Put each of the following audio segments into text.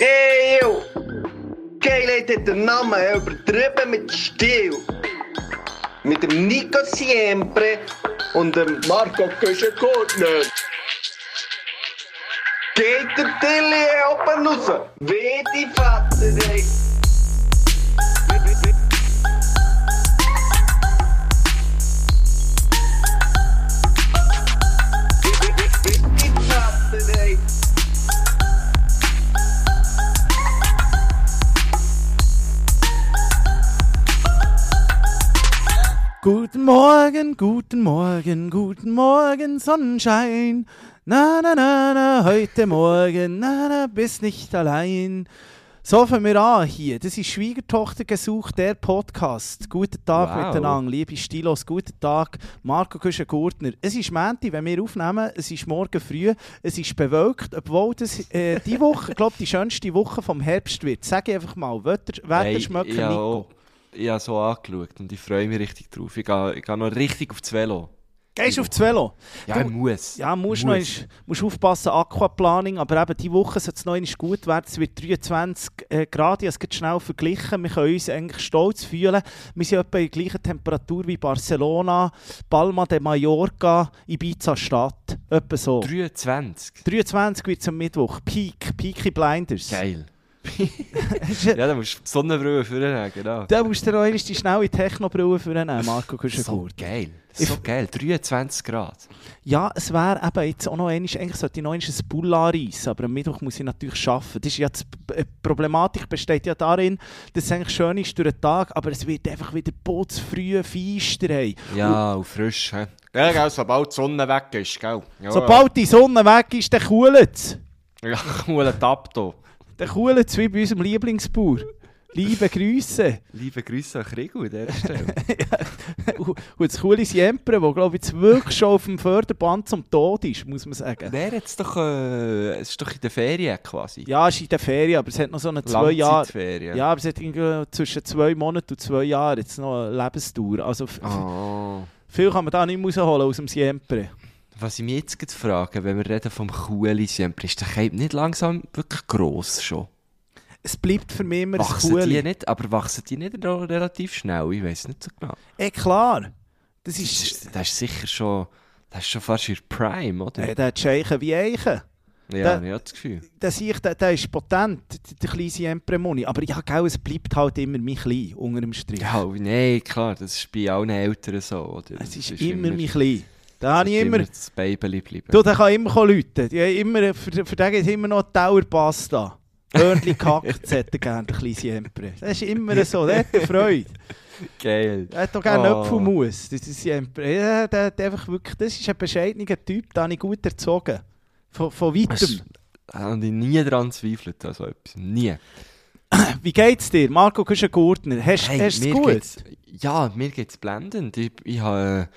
Eeuw! Geilheid hat den Namen übertrieben mit Stil. Mit dem Nico Siempre und dem Marco Köschengurtner. Geht der Tilly oben raus? Wie die Vater, ey. Guten Morgen, guten Morgen, guten Morgen, Sonnenschein. Na, na, na, na, heute Morgen, na, na, bist nicht allein. So fangen wir an hier. Das ist Schwiegertochter gesucht, der Podcast. Guten Tag Wow. miteinander, liebe Stilos, guten Tag, Marco Küschen-Gurtner. Es ist Mänti, wenn wir aufnehmen, es ist morgen früh, es ist bewölkt, obwohl das äh, die Woche, ich glaube, die schönste Woche vom Herbst wird. Sag ich einfach mal, Wetter, Wetterschmöcker, ja, Nico. Ich habe so angeschaut und ich freue mich richtig drauf. Ich gehe, ich gehe noch richtig aufs Velo. Gehst du auf das Velo? Ja, Du- ich muss. Ja, musst, Muss. noch musst aufpassen, Aquaplaning, aber eben diese Woche soll es noch einmal gut werden. Es wird 23 äh, Grad, ich habe es gerade schnell verglichen. Wir können uns eigentlich stolz fühlen. Wir sind etwa in der gleichen Temperatur wie Barcelona, Palma de Mallorca, Ibiza Stadt. Etwa so. 23. 23 wird es am Mittwoch. Peak, Peaky Blinders. Geil. ja, dann musst du die Sonnenbrille vornehmen, genau. Da musst du dir noch einmal die schnelle Technobrille vornehmen, Marco So Kuschengurt. geil. So geil. 23 Grad. Ja, es wäre eben jetzt auch noch einmal, eigentlich sollte ich noch einmal ein Bull anreissen, aber am Mittwoch muss ich natürlich arbeiten. Das ist ja die äh, Problematik besteht ja darin, dass es eigentlich schön ist durch den Tag, aber es wird einfach wieder putzfrüh, feister. Hey. Ja, und frisch. He? Ja, gell, sobald die Sonne weg ist, gell. Ja, Sobald die Sonne weg ist, dann kühlt es. Ja, cool, ein Tapto. Dann kühlt es wie bei unserem Lieblingsbauer. Liebe Grüße. Liebe Grüße an Krigo an dieser Stelle. Und und das coole Siempre, wo glaube ich jetzt wirklich schon auf dem Förderband zum Tod ist, muss man sagen. Wer jetzt doch, äh, es ist doch in der Ferien quasi. Ja, es ist in der Ferien, aber es hat noch so eine zwei Jahre... Ja, aber es hat irgendwie zwischen zwei Monaten und zwei Jahren jetzt noch eine Lebensdauer. Also Oh. viel kann man da nicht rausholen aus dem Siempre. Was ich mich jetzt gerade frage, wenn wir reden vom Kuhli Siempre, ist der Cape nicht langsam wirklich gross schon? Es bleibt für mich immer Wachsen die Kuhli. nicht, aber wachsen die nicht relativ schnell? Ich weiß nicht so genau. Eh, klar. Das Das ist... ist, das ist sicher schon, das ist schon fast ihr Prime, oder? Äh, der hat Scheichen wie Eichen. ja, der- ich das Gefühl. Der, sich, der, der ist potent, der, kleine Siempre Moni. Aber ja, gell, es bleibt halt immer mein Klein, unter dem Strich. Ja, nein, klar, das ist bei allen Eltern so, oder? es ist, Das immer mein Klein. Da habe ich immer... das Baby bleiben. Du, der kann immer läuten. Die immer, für, für den gibt es immer noch Dauerpasta. Hörnli gehackt, hätte er gerne, der kleine Siempre. Das ist immer so, der hat Freude. Geil. Er hat doch gerne Oh. Apfelmus. Das ist Siempre. Ja, der hat einfach wirklich, das ist ein bescheidener Typ, den habe ich gut erzogen. Von, von weitem. Habe ich nie daran zweifelt, also etwas. Nie. Wie geht's dir? Marco Küschen-Gurtner, hast Hey, hast du es gut? geht's- ja, mir geht es blendend. Ich, ich habe äh,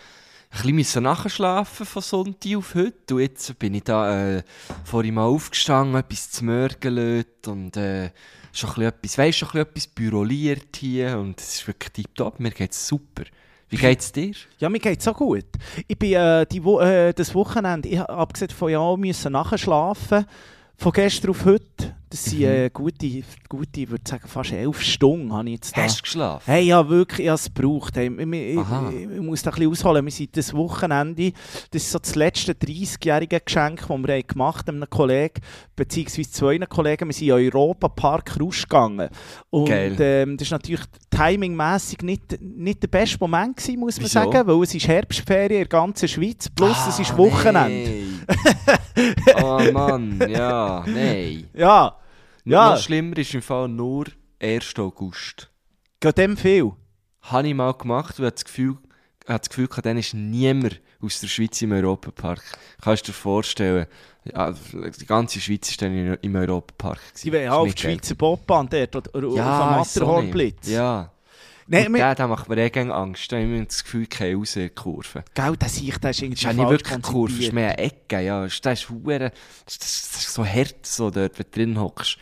ein bisschen nachschlafen von Sonntag auf heute. Und jetzt bin ich da äh, vorhin mal aufgestanden, etwas zu mörgeln und äh, schon ein etwas, weißt, schon ein etwas büroliert hier. Und es ist wirklich tiptop. Mir geht es super. Wie geht's dir? Ja, mir geht's so gut. Ich bin äh, die Wo äh, das Wochenende, ich abgesehen von ja auch müssen nachschlafen, von gestern auf heute. Das sind Mhm. äh, gute, gute, ich würde sagen, fast elf Stunden habe ich jetzt da. Hast du geschlafen? Hey, ja, wirklich, ich habe es gebraucht. Hey, ich, ich, ich, muss da ein bisschen ausholen. Wir sind das Wochenende, das ist so das letzte 30-jährige Geschenk, das wir haben gemacht haben, einem Kollegen, beziehungsweise zwei Kollegen. Wir sind in den Europa-Park rausgegangen. Und ähm, das war natürlich timingmässig nicht, nicht der beste Moment, gewesen, muss man Wieso? sagen, weil es ist Herbstferien in der ganzen Schweiz, plus es Ah, ist Wochenende. nein. oh Mann, ja, nein. Ja, ja, Noch schlimmer ist im Fall nur 1. August. geht dem viel. Habe ich mal gemacht und hatte das Gefühl, hatte das Gefühl dann ist niemand aus der Schweiz im Europapark. Kannst du dir vorstellen, ja, die ganze Schweiz war dann im Europapark. Sie wollen auch auf die Schweizer Bobbahn dort oder ja, auf dem Matterhornblitz. Ja. Wir- der, der macht mir eh gerne Angst. Da habe ich immer das Gefühl, keine raus in die Kurve. Gell, der Sicht, der ist Das irgendwie ist ja nicht wirklich eine Kurve, das ist mehr eine Ecke. Ja. Das ist, hure- das, das, das ist so hart, so dort, wenn du drin hockst.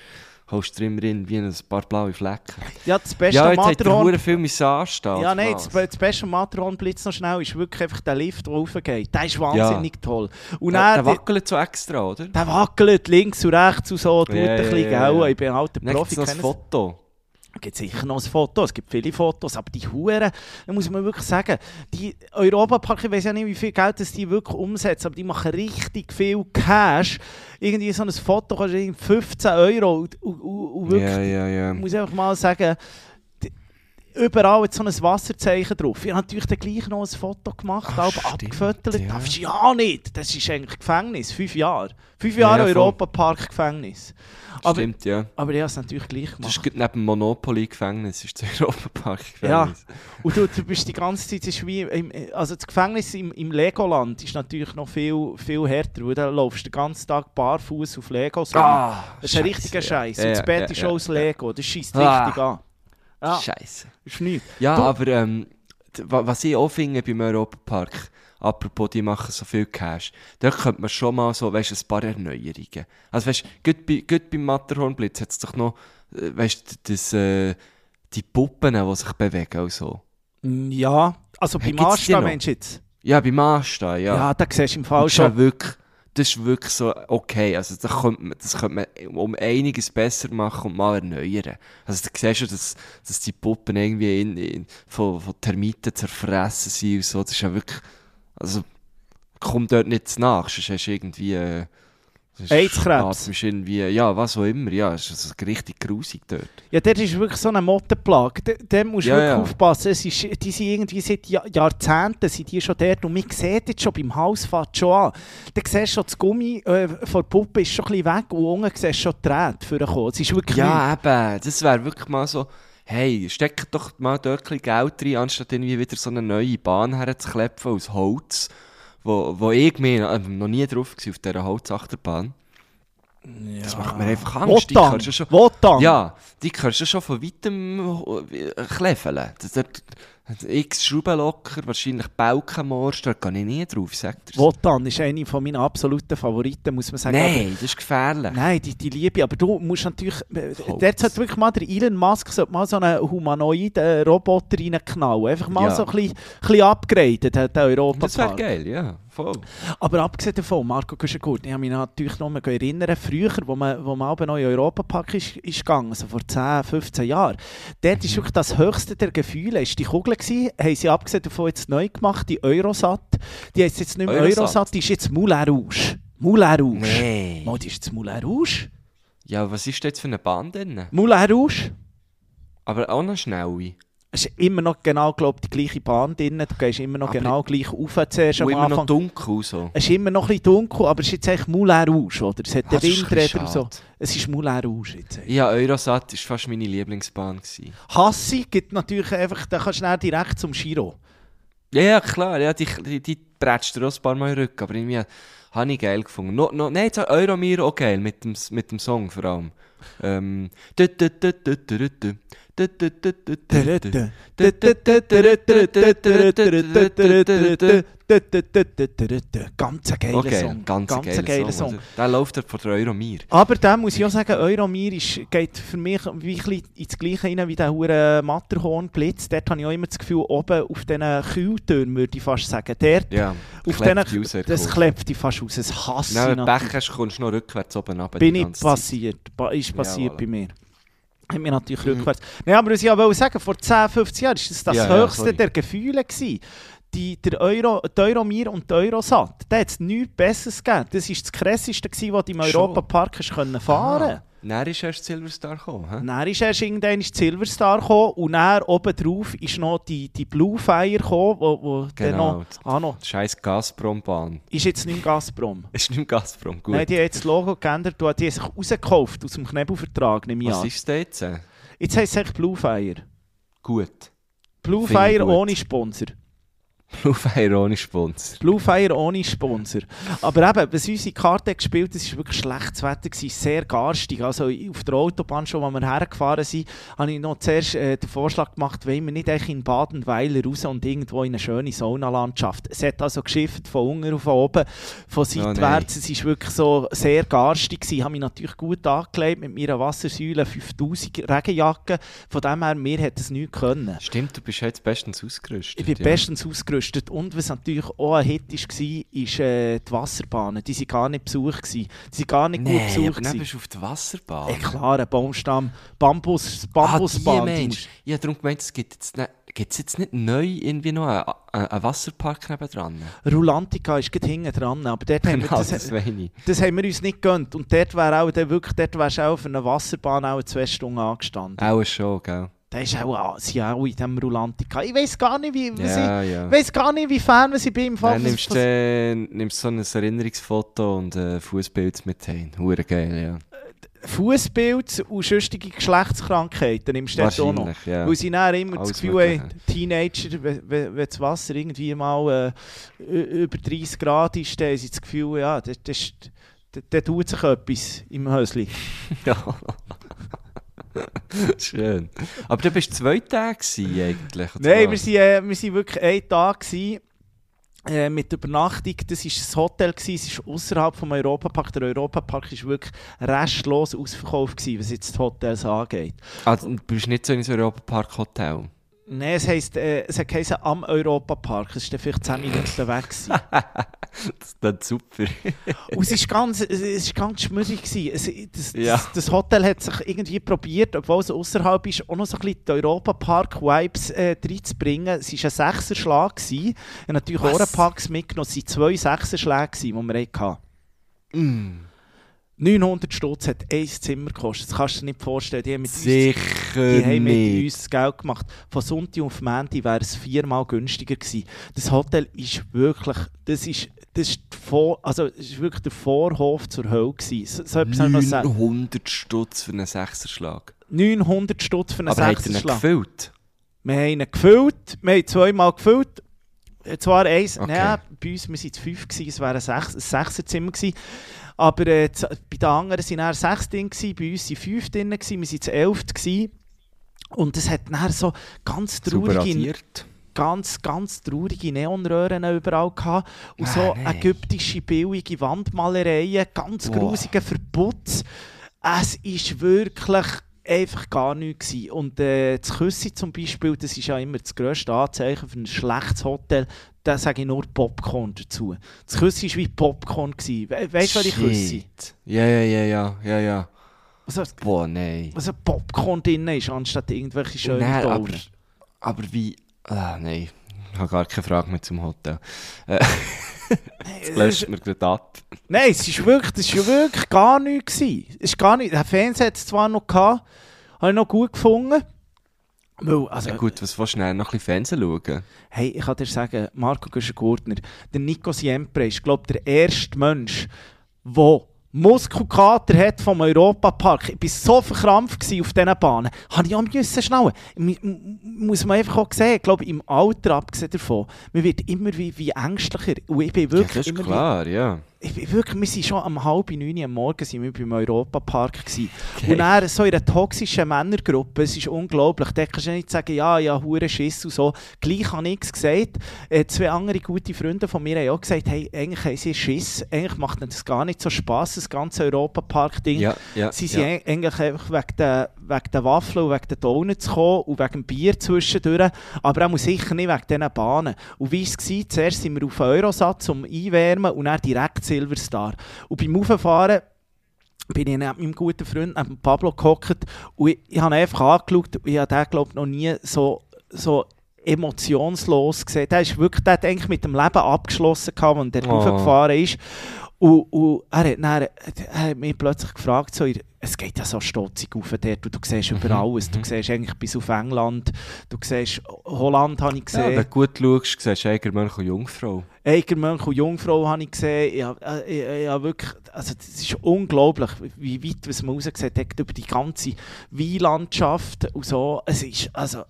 holst du immer irgendwie ein paar blaue Flecken. Ja, das beste Ja, jetzt Matterhorn... Hure viel müssen anstehen. Ja, nein, das, das beste Matterhorn-Blitz noch schnell ist wirklich einfach der Lift, der raufgeht. Der ist wahnsinnig toll. Und Der, der wackelt so extra, oder? der wackelt links und rechts und so, tut Ja, ein bisschen, ja, ja, ja. Ich bin ein alter Dann gibt Profi. es noch ein Foto. Es gibt sicher noch ein Foto, es gibt viele Fotos, aber die Huren, da muss man wirklich sagen, die Europapark, ich weiß ja nicht, wie viel Geld das die wirklich umsetzen, aber die machen richtig viel Cash. Irgendwie so ein Foto kostet irgendwie 15 Euro und, und, und wirklich, Ja, ja, ja. ich muss einfach mal sagen, überall hat so ein Wasserzeichen drauf. Ich habe natürlich dann gleich noch ein Foto gemacht, stimmt, abgefüttert. ja. Darfst du ja nicht, das ist eigentlich Gefängnis, fünf Jahre. Fünf Jahre Ja. Europapark-Gefängnis. Aber, Stimmt, ja. aber ich habe es natürlich gleich Das gemacht. ist gerade neben dem Monopoly-Gefängnis, ist das Europapark Ja. Und du, du bist die ganze Zeit, ist wie im, also das Gefängnis im, im Legoland ist natürlich noch viel, viel härter, weil da laufst du den ganzen Tag barfuß auf Legos. rum. Ah, das ist ein richtiger Scheiß. Und das Bett ist auch aus Lego, das schießt Ah. richtig an. Ja, Scheiße. ist nichts. Ja, Du- aber ähm, was ich auch finde beim Europapark, apropos, die machen so viel Cash, da könnte man schon mal so, weißt, ein paar Erneuerungen. Also weißt, gut, bei, gut beim Matterhornblitz hat es doch noch, äh, weißt, das, äh, die Puppen, die sich bewegen und so. Ja, also Hey, beim noch? meinst du jetzt? Ja, beim Anstehen, ja. Ja, da siehst du im Fall schon. wirklich, das ist wirklich so okay. Also, das könnte man, das könnte man um einiges besser machen und mal erneuern. Also, da siehst du, dass, dass die Puppen irgendwie in, in, von, von Termiten zerfressen sind und so. Das ist ja wirklich, also, komm dort nicht nach, sonst hast du irgendwie, äh, AIDS-Krebs. atmest du irgendwie, ja, was auch immer, ja, es ist also richtig grusig dort. Ja, der ist wirklich so eine Mottenplage. Da- musst du Ja, wirklich ja. aufpassen. Es ist, die sind irgendwie seit Jahr, Jahrzehnten sind die schon dort und man sieht jetzt schon beim Haus fährt schon an. Dann siehst du schon, das Gummi äh, von der Puppe ist schon ein bisschen weg und unten siehst du schon die Drähte vorkommen. Es ist wirklich. Ja, eben, das wäre wirklich mal so, hey, steck doch mal dort ein bisschen Geld rein, anstatt irgendwie wieder so eine neue Bahn herzuklepfen aus Holz, wo, wo ich mir äh, noch nie drauf war auf dieser Holzachterbahn. Das macht mir einfach Angst. Die Wotan, kannst du schon, Wotan. ja, die kannst du schon von weitem äh, kläfeln. Das, x Schraubenlocker, wahrscheinlich Balkenmorst, da gehe ich nie drauf, sagt er. Wotan ist eine von meinen absoluten Favoriten, muss man sagen. Nein, das ist gefährlich. Aber, nein, die, die liebe. Aber du musst natürlich. äh, Holz. Dort sollte wirklich mal der Elon Musk sollte mal so einen humanoiden Roboter reinknallen. Einfach mal Ja. so ein bisschen, ein bisschen upgraden, der, der Europapark. Das wäre geil, ja, voll. Aber abgesehen davon, Marco Güschengut, ich habe mich natürlich noch mal erinnern, früher, wo man, wo man noch in Europapark ist, ist gegangen, also vor 10, 15 Jahren, dort ist wirklich das höchste der Gefühle, ist die Kugel gewesen, haben sie abgesehen davon jetzt neu gemacht, die Eurosat, die heisst jetzt nicht mehr Eurosat? Eurosat, die ist jetzt Moulin Rouge. Moulin Rouge. Nee. Mal, die ist jetzt Moulin Rouge? Ja, was ist da jetzt für eine Bahn drin? Moulin Rouge? Aber auch noch schnelle. Es ist immer noch genau, glaub, die gleiche Bahn drin, du gehst immer noch Aber- genau gleich rauf zuerst am immer noch Anfang. dunkel so. Es ist immer noch ein bisschen dunkel, aber es ist jetzt eigentlich Moulin Rouge, oder? Es hat Ah, den Windräder so. Es ist Moulin Rouge jetzt. Ja, Eurosat war fast meine Lieblingsbahn. Gewesen. Hassi gibt natürlich einfach, da kannst du schnell direkt zum Giro. Ja, ja, klar, ja, die, die, die prätscht dir auch ein paar Mal Rücken, aber irgendwie habe ich geil gefunden. No, no, nein, Euromir auch geil, mit dem, mit dem Song vor allem. Ähm... Ganz ein geiler okay, Song. Ganz, ganz geiler, geiler Song. Song. Der läuft von der Euromir. Aber da muss ich auch sagen, Euromir geht für mich wie ein ins Gleiche rein wie der Matterhornblitz. Dort habe ich auch immer das Gefühl, oben auf diesen Kühltürmen würde ich fast sagen. Dort, ja, auf klebt diesen, raus, das klebt dich fast aus. Das hasse ich. Wenn du Pech hast, kommst du noch rückwärts oben runter. Bin ich passiert. Ist passiert ja, voilà. bei mir. Hat mir natürlich Mhm. rückwärts. Nein, aber was ich aber sagen, vor 10, 15 Jahren war das das Ja, ja, höchste sorry. der Gefühle. Gewesen. Die, der Euro, die Euromir und die Eurosat, da hat es nichts Besseres gegeben. Das war das krasseste, gewesen, was du im. Europapark fahren Ah, Dann ist erst Silverstar gekommen. hä? Dann ist erst irgendwann Silverstar gekommen und dann oben drauf ist noch die, die Blue Fire gekommen, wo, wo Genau. noch, ah, noch, scheiß Gazprom-Bahn. ist jetzt nicht Gazprom. Ist nicht Gazprom, gut. Nein, die haben jetzt das Logo geändert und die haben sich rausgekauft aus dem Knebelvertrag, nehme ich Was an. ist das jetzt? Jetzt heisst es eigentlich Blue Fire. Gut. Blue Finde ich Fire gut. ohne Sponsor. Blue Fire ohne Sponsor. Blue Fire ohne Sponsor. Aber eben, was unsere Karte gespielt hat, war wirklich schlechtes Wetter, gewesen, sehr garstig. Also auf der Autobahn schon, wo wir hergefahren sind, habe ich noch zuerst äh, den Vorschlag gemacht, wollen wir nicht echt in Badenweiler raus und irgendwo in eine schöne Saunalandschaft. Es hat also geschifft von unten auf oben, von seitwärts. Oh, es war wirklich so sehr garstig. Gewesen. Ich habe mich natürlich gut angelegt mit meiner Wassersäule 5000 Regenjacke. Von dem her, mir hätte es nichts können. Stimmt, du bist jetzt bestens ausgerüstet. Ich bin ja. bestens ausgerüstet gekostet. Und was natürlich auch ein Hit war, ist äh, die Wasserbahnen. Die waren gar nicht besucht. Gewesen. Die waren gar nicht nee, gut besucht. Aber bist du auf der Wasserbahn? Ja, klar, ein Baumstamm. Bambus, Bambusbahn. Ah, die Mensch. Ich habe darum gemeint, es gibt jetzt nicht... Gibt es jetzt nicht neu irgendwie noch einen, einen Wasserpark nebenan? Rulantica ist gerade hinten dran, aber dort haben wir, Genau, das, das wenig. das haben wir uns nicht gegönnt. Und dort wäre auch, der wirklich, dort wärst du auch für eine Wasserbahn auch zwei Stunden angestanden. Auch schon, gell? Da ist auch, sie auch in diesem Rulantica. Ich weiß gar nicht, wie, was Ja, ich, ja. weiss gar nicht, wie Fan ich bin im Fall. Dann nimmst du äh, nimmst so ein Erinnerungsfoto und ein Fußbild mit hin. Hure geil, ja. Fußbild und sonstige Geschlechtskrankheiten nimmst du dort auch noch. Ja. Weil sie dann immer Alles das Gefühl haben. Teenager, wenn, das Wasser irgendwie mal äh, über 30 Grad ist, dann haben sie das Gefühl, ja, da, das, da, da tut sich etwas im Häuschen. Ja. Schön. Aber du bist zwei Tage eigentlich. Nein, wir sind, äh, wir sind wirklich einen Tag gewesen, äh, mit Übernachtung. Das war das Hotel, gewesen, es ist außerhalb vom Europapark. Der Europapark war wirklich restlos ausverkauft, gewesen, was jetzt die Hotels angeht. Also, du bist nicht so in einem Europapark-Hotel. Nein, es heisst, äh, es hat geheißen, am Europapark. Es war dann vielleicht 10 Minuten weg. Das ist dann super. Und es ist ganz, es ist ganz schmüssig gewesen. Es, das, Ja. das Hotel hat sich irgendwie probiert, obwohl es außerhalb ist, auch noch so ein bisschen die Europapark-Vibes äh, reinzubringen. Es war ein Sechserschlag. gewesen. Ich habe natürlich? Ohrenpacks mitgenommen. Es waren zwei Sechserschläge, gewesen, die wir hatten. Mm. 900 Stutz hat ein Zimmer gekostet. Das kannst du dir nicht vorstellen. Die haben mit uns Sicher Die haben mit uns Geld gemacht. Von Sonntag auf Montag wäre es viermal günstiger gewesen. Das Hotel ist wirklich, das ist, das ist, Vor, also, das ist wirklich der Vorhof zur Hölle gewesen. So, so etwas soll ich noch sagen. 900 Stutz für einen Sechserschlag. 900 Stutz für einen Aber hat er Sechserschlag. gefüllt? Wir haben ihn gefüllt, wir haben zweimal gefüllt. Zwar eins, Okay. nein, bei uns, wir waren zu fünf, gewesen, es wäre ein, ein Sechserzimmer gewesen. Aber äh, bei den anderen waren sechs drin, bei uns waren fünf drin, gewesen, wir waren zu elf. Gewesen. Und es hat dann so ganz traurige, ganz, ganz traurige Neonröhren überall gehabt. Und so Ah, nein. ägyptische, billige Wandmalereien, ganz Wow. Verputz. Es ist wirklich einfach gar nichts gewesen. Und äh, das Küssi zum Beispiel, das ist ja immer das grösste Anzeichen für ein schlechtes Hotel. Da sage ich nur Popcorn dazu. Das Küssi war wie Popcorn. We weißt du, was ich? Shit. Ja, ja, ja, ja, ja, ja. Also, Boah, nein. was ein Popcorn drin ist, anstatt irgendwelche schönen Nein, aber, aber wie... Ah, nein. Ich habe gar keine Frage mehr zum Hotel. Äh, das löscht mir gerade ab. Nein, es ist wirklich, das ja wirklich gar nichts. Es ist gar nicht, der Fernseher hat es zwar noch gehabt, habe ich noch gut gefunden. Weil, also, Ja, gut, was willst du schnell noch ein bisschen Fernsehen schauen? hey, ich kann dir sagen, Marco Güschen-Gurtner, der Nico Siempre ist, glaube ich, der erste Mensch, der Muskelkater hat vom Europapark. Ich war so verkrampft auf diesen Bahnen. Habe ich auch müssen schnallen. Muss man einfach auch sehen, ich glaube, im Alter, abgesehen davon, man wird immer wie, wie ängstlicher. Und ich bin Ja, wirklich das ist immer wie klar, ja. Ich wirklich, wir sind schon um halb neun am Morgen sind wir beim Europapark. Okay. Und dann so in einer toxischen Männergruppe, es ist unglaublich, da kannst du nicht sagen, ja, ja, hure Schiss und so. Gleich habe ich es gesagt. Äh, zwei andere gute Freunde von mir haben auch gesagt, hey, eigentlich haben sie Schiss, eigentlich macht ihnen das gar nicht so Spass, das ganze Europapark-Ding. Ja, ja, Sie sind ja. eig- eigentlich einfach wegen der, wegen der Waffeln und wegen den Donuts gekommen und wegen dem Bier zwischendurch, aber auch sicher nicht wegen diesen Bahnen. Und wie es war, zuerst sind wir auf Eurosatz zum Einwärmen und dann direkt Silverstar. Und beim Auffahren bin ich neben meinem guten Freund, neben Pablo, gehockt und ich, ich habe ihn einfach angeschaut und ich habe den, glaube ich, noch nie so, so emotionslos gesehen. Der, ist wirklich, der hat eigentlich mit dem Leben abgeschlossen, gehabt, als er Oh. hochgefahren ist. Und, und er, hat dann, er hat mich plötzlich gefragt, so, es geht ja so stotzig auf dort, und du siehst über alles. Du siehst eigentlich bis auf England, du siehst Holland, habe ich Ja, gesehen. wenn du gut schaust, siehst du Eigermönch und Jungfrau. Eigermönch und Jungfrau habe ich gesehen. Ich, hab- äh, wirklich, also das ist unglaublich, wie weit was man rausgesehen hat über die ganze Weinlandschaft und so. Es ist, also,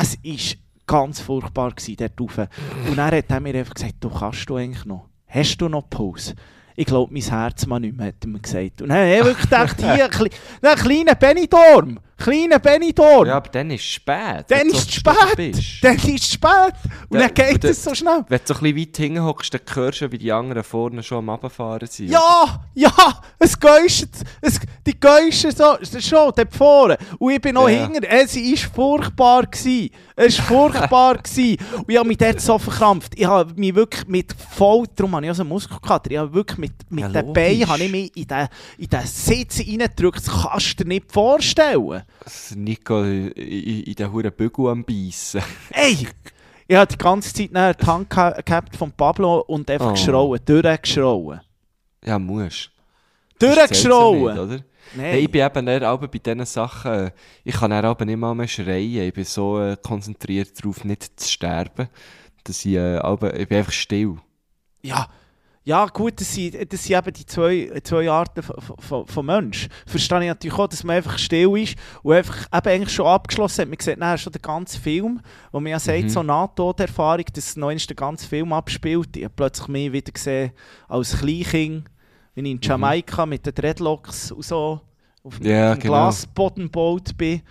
es ist ganz furchtbar gewesen, dort rauf. Und dann hat er mir einfach gesagt, du kannst du eigentlich noch? Hast du noch Pause? Ich glaube, mein Herz mal nicht mehr, hat er mir gesagt. Und dann habe ich wirklich gedacht, hier, ein, kle ein kleiner Benidorm, kleiner Benidorm. Ja, aber dann ist es spät. dann ist es spät. Dann ist es spät. Und Ja, dann geht es so schnell. Wenn du so ein bisschen weit hinten hockst, dann hörst du, wie die anderen vorne schon am Abfahren sind. Ja, ja, es geuscht, es, die geuscht so, schon dort vorne. Und ich bin noch Ja. hinter, es war furchtbar. Gewesen. Es war furchtbar. gewesen. Und ich habe mich dort so verkrampft. Ich habe mich wirklich mit voll, darum habe ich auch so einen Muskelkater, ich habe wirklich mit, mit Ja, den. Beinen habe ich mich in den, in den Sitz reingedrückt. Das kannst du dir nicht vorstellen. Nico in, den huren Bügel am Beißen. Ey! Ich habe die ganze Zeit nachher die Hand geha- gehabt von Pablo und einfach Oh. geschrauen, durchgeschrauen. Ja, musst. Ja Durchgeschrauen! nicht? Nein. Hey, ich bin eben dann bei diesen Sachen, ich kann dann aber nicht mal mehr schreien. Ich bin so äh, konzentriert darauf, nicht zu sterben, dass ich, äh, ich bin einfach still. Ja, ja gut, das sind, das sind eben die zwei, zwei Arten von, von, von Mensch. Verstehe ich natürlich auch, dass man einfach still ist und einfach eben eigentlich schon abgeschlossen hat. Man sieht nachher schon den ganzen Film, wo man ja sagt, Mhm. so Nahtoderfahrung, dass noch einmal den ganzen Film abspielt. Ich habe plötzlich mich wieder gesehen als Kleinkind, wenn ich in Jamaika mit den Dreadlocks und so auf dem, Ja, genau. Glasbodenboot bin.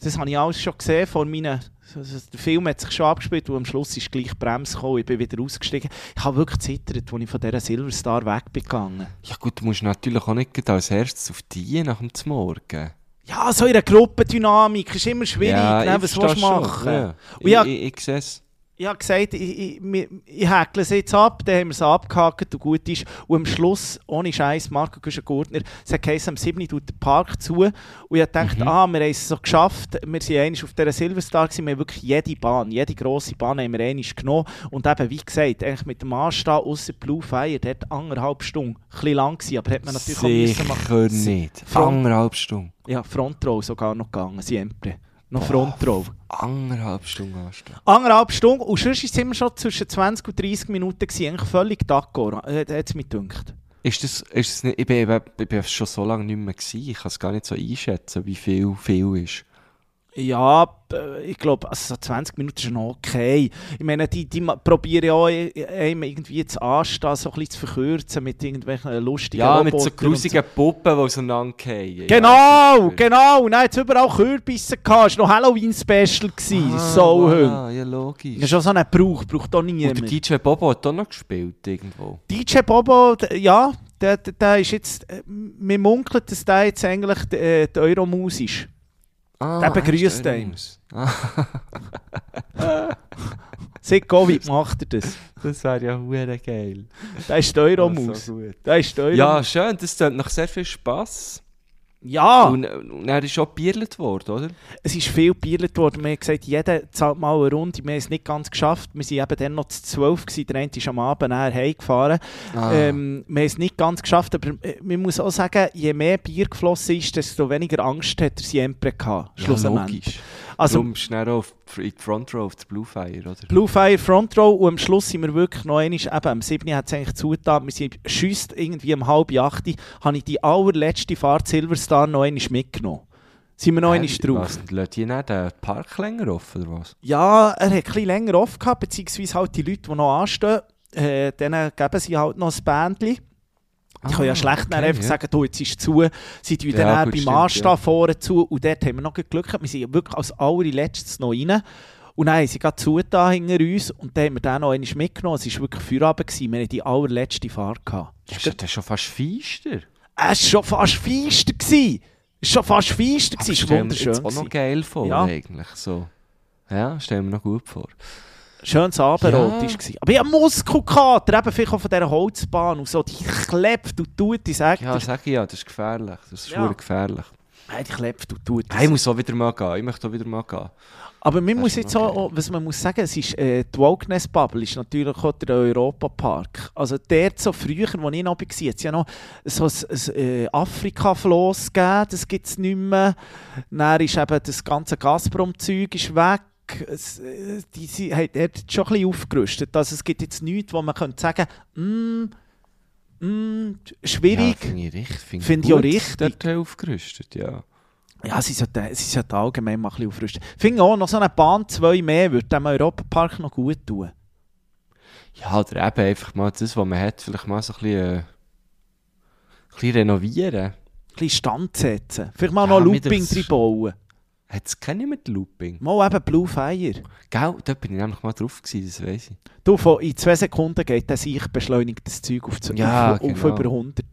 Das habe ich alles schon gesehen vor meinen... also Der Film hat sich schon abgespielt und am Schluss ist gleich Bremse gekommen. Ich bin wieder ausgestiegen. Ich habe wirklich zittert, als ich von dieser Silverstar weg bin gegangen. Ja gut, du musst natürlich auch nicht als erstes auf die nach dem Morgen. Ja, so in einer Gruppendynamik ist immer schwierig. ne, was willst du machen? Ja. Ja- Ich, ich, ich sehe es. Ich habe gesagt, ich, ich, ich, häkle es jetzt ab, dann haben wir es abgehakt und gut ist. Und am Schluss, ohne Scheiß, Marco Güschen-Gurtner, es hat geheißen, am 7. tut der Park zu. Und ich dachte, Mhm. ah, wir haben es so geschafft. Wir sind einmal auf dieser Silverstar, gewesen. wir haben wirklich jede Bahn, jede grosse Bahn haben wir einmal genommen. Und eben, wie gesagt, eigentlich mit dem Anstehen ausser Blue Fire, dort anderthalb Stunden, ein bisschen lang gewesen, aber hat man natürlich auch müssen machen. Sicher nicht. Front- Anderthalb Stunden. Ja, Frontrow sogar noch gegangen, siempre. Noch Frontrow. Anderthalb Stunden anstehen. Anderthalb Stunden und sonst war es immer schon zwischen 20 und 30 Minuten, gewesen, eigentlich völlig d'accord, hat es mir gedacht. Ist das, ist das nicht, ich, bin, eben- ich bin schon so lange nicht mehr gewesen. Ich kann es gar nicht so einschätzen, wie viel viel ist. Ja, äh, ich glaube, also so 20 Minuten ist noch okay. Ich meine, die, die probieren ja auch äh, einem irgendwie zu anstehen, so ein bisschen zu verkürzen mit irgendwelchen lustigen Ja, mit so Robotern und grusigen Puppen, die auseinanderfallen. Genau, ja, genau. Und dann hat es überall Kürbisse gehabt. Es war noch Halloween-Special. Ah, so voilà, ja, logisch. Das ist schon so ein Brauch, braucht auch Und niemand. der DJ Bobo hat auch noch gespielt irgendwo. DJ Bobo, ja, der, der, der ist jetzt, äh, wir munkeln, dass der jetzt eigentlich die, äh, die Euromaus ist. Ah, Der begrüßt. Ah, Sag wie macht er das? das wäre ja hure geil. Der ist Euromaus. So gut. Der ist die Ja, schön, das tut nach sehr viel Spass. Ja, Und, und er ist auch gebierlet worden, oder? es ist viel gebierlet worden. Wir haben gesagt, jeder zahlt mal eine Runde. Wir haben es nicht ganz geschafft. Wir waren eben dann noch zu 12. Gewesen. Der eine ist am Abend nachher heimgefahren. Ah. Ähm, wir haben es nicht ganz geschafft, aber äh, man muss auch sagen, je mehr Bier geflossen ist, desto weniger Angst hat er Siempre gehabt. ja, Schlussendlich. logisch. Also, Darum schnell auf die, Front Row, auf die Blue Fire, oder? Blue Fire Front Row und am Schluss sind wir wirklich noch einmal, eben am 7. hat es eigentlich zugetan, wir sind schüsst irgendwie um halb acht, habe ich die allerletzte Fahrt Silverstar noch einmal mitgenommen. Sind wir noch einmal drauf. Was, lässt die nicht den Park länger offen, oder was? Ja, er hat ein bisschen länger offen gehabt, beziehungsweise halt die Leute, die noch anstehen, äh, denen geben sie halt noch ein Bändchen. Ich kann ja Ah, schlecht dann okay, einfach ja. sagen, du, jetzt ist es zu. Sie tun Ja, dann gut, beim stimmt, Anstehen ja. vorne zu und dort haben wir noch Glück gehabt. Wir sind wirklich als allerletztes noch rein. Und dann haben sie gerade zugetan hinter uns und dann haben wir den noch einmal mitgenommen. Es war wirklich Feierabend. gewesen. Wir hatten die allerletzte Fahrt. Gehabt. Das ist, das ist schon fast feister. Es war schon fast feister. gewesen. Es war schon fast feister. Es war wunderschön. jetzt auch noch geil vor, Ja. eigentlich. So. Ja, stellen wir noch gut vor. Schönes Abendrot Ja. war. Aber ich hatte Muskelkater, eben vielleicht auch von dieser Holzbahn und so. Die klebt und tut, ich sage Ja, sag ich ja, das ist gefährlich. Das ist Ja. gefährlich. Hey, die klebt und tut. Hey, ich muss auch wieder mal gehen. Ich möchte auch wieder mal gehen. Aber man Das muss jetzt auch, auch- was man muss sagen, es ist, äh, die Wokeness-Bubble ist natürlich auch der Europapark. Also dort so früher, als ich noch war, hat es ja noch so ein, ein äh, Afrika-Floss gegeben, das gibt es nicht mehr. Dann ist eben das ganze Gazprom-Zeug weg. Es, äh, die sie, hat, hat schon ein bisschen aufgerüstet. Also es gibt jetzt nichts, wo man könnte sagen mm, mm, Ja, schwierig. finde ich richtig. Finde Finde ich auch richtig. Dort aufgerüstet, ja. Ja, sie sollten, sie sollten allgemein mal ein bisschen aufrüsten. Ich finde auch, noch so eine Bahn 2 mehr würde dem Europapark noch gut tun. Ja, oder eben einfach mal das, was man hat, vielleicht mal so ein bisschen, äh, ein bisschen renovieren. Ein bisschen Stand setzen. Vielleicht mal Ja, noch Looping drin bauen. Hat es keine mit Looping? Mal eben Blue Fire. Gell, da bin ich nämlich mal drauf gewesen, das weiss ich. Du, von, in zwei Sekunden geht das sich beschleunigt das Zeug auf, zu, Ja, auf, auf genau. über 100.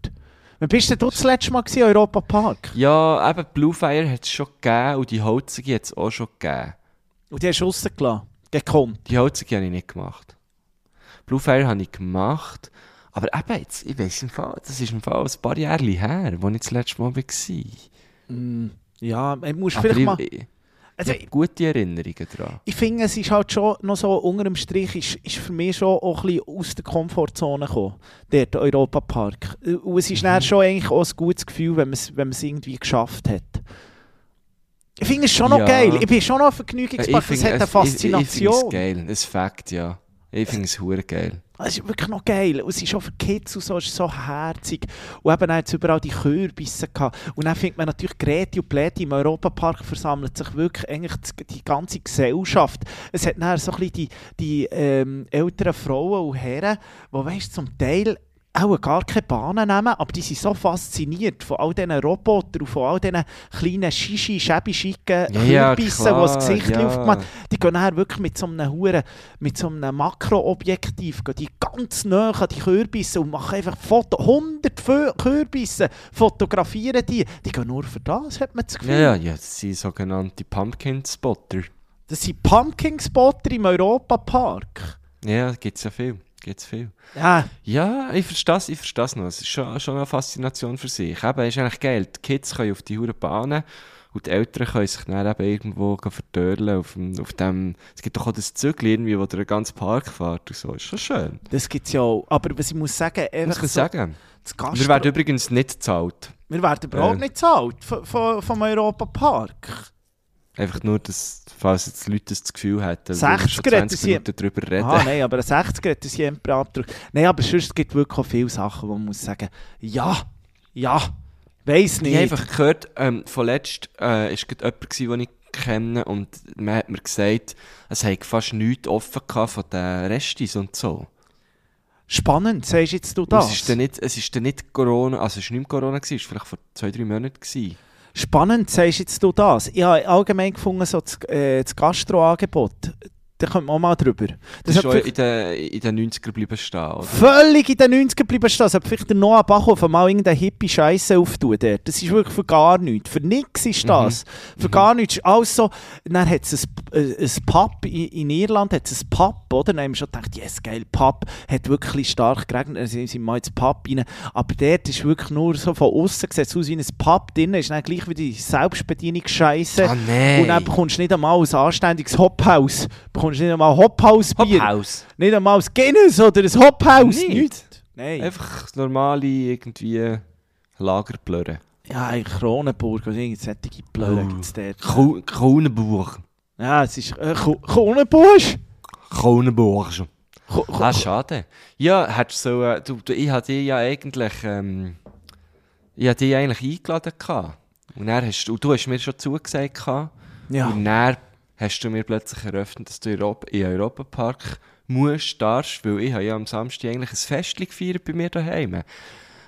Wann bist denn du das letzte Mal gewesen, Europa Park? Ja, eben Bluefire hat es schon gegeben und die Holzige hat es auch schon gegeben. Und die hast du rausgelassen. Gekonnt. Die Holzige habe ich nicht gemacht. Bluefire habe ich gemacht. Aber eben jetzt, ich weiss im Fall, das ist im Fall ein paar Jahre her, wo ich das letzte Mal war. Mm, ja, man muss Aber vielleicht ich, mal... ich, Also, ich habe gute Erinnerungen daran. ich finde, es ist halt schon noch so, unter dem Strich ist, ist für mich schon auch ein bisschen aus der Komfortzone gekommen, der Europapark. Und es ist Mhm. schon eigentlich auch ein gutes Gefühl, wenn man es wenn man es irgendwie geschafft hat. Ich finde es schon noch Ja. geil. Ich bin schon noch ein Vergnügungspark. Es hat eine es- Ich, ich Faszination. finde es geil, ein Fakt, ja. Ich finde es hure geil. Es ist wirklich noch geil. Und es ist auch für Kids und so, es ist so herzig. Und eben hat es überall die Kürbisse gehabt. Und dann findet man natürlich Greti und Pläti im Europapark versammelt sich wirklich eigentlich die- die ganze Gesellschaft. Es hat dann so ein bisschen die, die ähm, älteren Frauen und Herren, die weißt, zum Teil auch gar keine Bahnen nehmen, aber die sind so fasziniert von all diesen Robotern und von all diesen kleinen, schischi, schäbi, schicken Ja, ja, Kürbisse, die das Gesicht ja. aufmachen. Die gehen dann wirklich mit so einem Huren, mit so einem Makroobjektiv, gehen die ganz nah an die Kürbisse und machen einfach Foto. 100 Fö Kürbisse fotografieren die. Die gehen nur für das, hat man das Gefühl. Ja, ja, ja, das sind sogenannte Pumpkin-Spotter. Das sind Pumpkin-Spotter im Europapark. Ja, gibt es ja viel. Gibt's viel. Ja, Ja, ich verstehe es, ich verstehe es noch. Es ist schon, schon eine Faszination für sich. Eben, ist eigentlich geil. Die Kids können auf die Huren Bahnen und die Eltern können sich dann eben irgendwo verdörlen auf dem, auf dem, es gibt doch auch das Zügel irgendwie, wo der den ganzen Park fährt und so. Ist schon schön. das gibt es ja auch. Aber was ich muss sagen, Ich muss so, sagen. Wir werden übrigens nicht gezahlt. wir werden überhaupt Äh. nicht zahlt vom, vom, vom Europapark. Einfach nur, dass, falls jetzt die Leute das Gefühl hätten, 60 wir schon reden 20 sie- Minuten darüber reden. Ah, nein, aber ein 60er hat das jemand abgedrückt. Nein, aber sonst gibt es wirklich auch viele Sachen, wo man muss sagen, ja, ja, Ich nicht. habe einfach gehört, ähm, vorletzt äh, ist jemand, den ich kenne, und man hat mir gesagt, es hätte fast nichts offen gehabt von den Restis und so. Spannend, sagst jetzt du Und das? Es ist dann nicht, es ist dann nicht Corona, also es war nicht Corona, gewesen, es war vielleicht vor zwei, drei Monaten. Gewesen. Spannend, sagst jetzt du das? Ich habe allgemein gefunden, so das, äh, das Gastroangebot, da kommt man auch mal drüber. Das Das ist schon in den, in den 90er geblieben stehen, oder? völlig in den 90ern geblieben stehen. Es hat vielleicht der Noah Bachhoff mal irgendeine hippie Scheiße auftun dort. Das ist wirklich für gar nichts. Für nichts ist das. Für gar nichts. Also, dann hat es ein, äh, ein Pub in, in Irland, hat es ein Pub, oder? Dann haben wir schon gedacht, yes, geil, Pub. Hat wirklich stark geregnet, dann sind wir mal ins Pub rein. Aber dort ist wirklich nur so von außen gesehen aus wie ein Pub drin. Ist dann gleich wie die Selbstbedienungsscheiße. Ah, nein. Und dann bekommst du nicht einmal ein anständiges Hophaus. Bekommst nicht einmal Hophaus-Bier. Hophaus. Nicht einmal ein Guinness oder ein Hophaus. Nicht? Nicht. Nein. Einfach das normale irgendwie Lagerblöre. Ja, in Kronenburg oder irgendeine solche Blöde Oh. gibt es dort. Kro- Kronenburg. Ja, es ist äh, Ko- Kronenbusch. Kronenburg schon. Ko- Ah, schade. Ja, hättest so, äh, du, du, ich hatte dich ja eigentlich, ähm, ich hatte dich eigentlich eingeladen gehabt. Und dann hast du, und du hast mir schon zugesagt gehabt. Ja. Und dann hast du mir plötzlich eröffnet, dass du in Europa, in Europapark musst, darfst, weil ich habe ja am Samstag eigentlich ein Fest gefeiert bei mir daheim.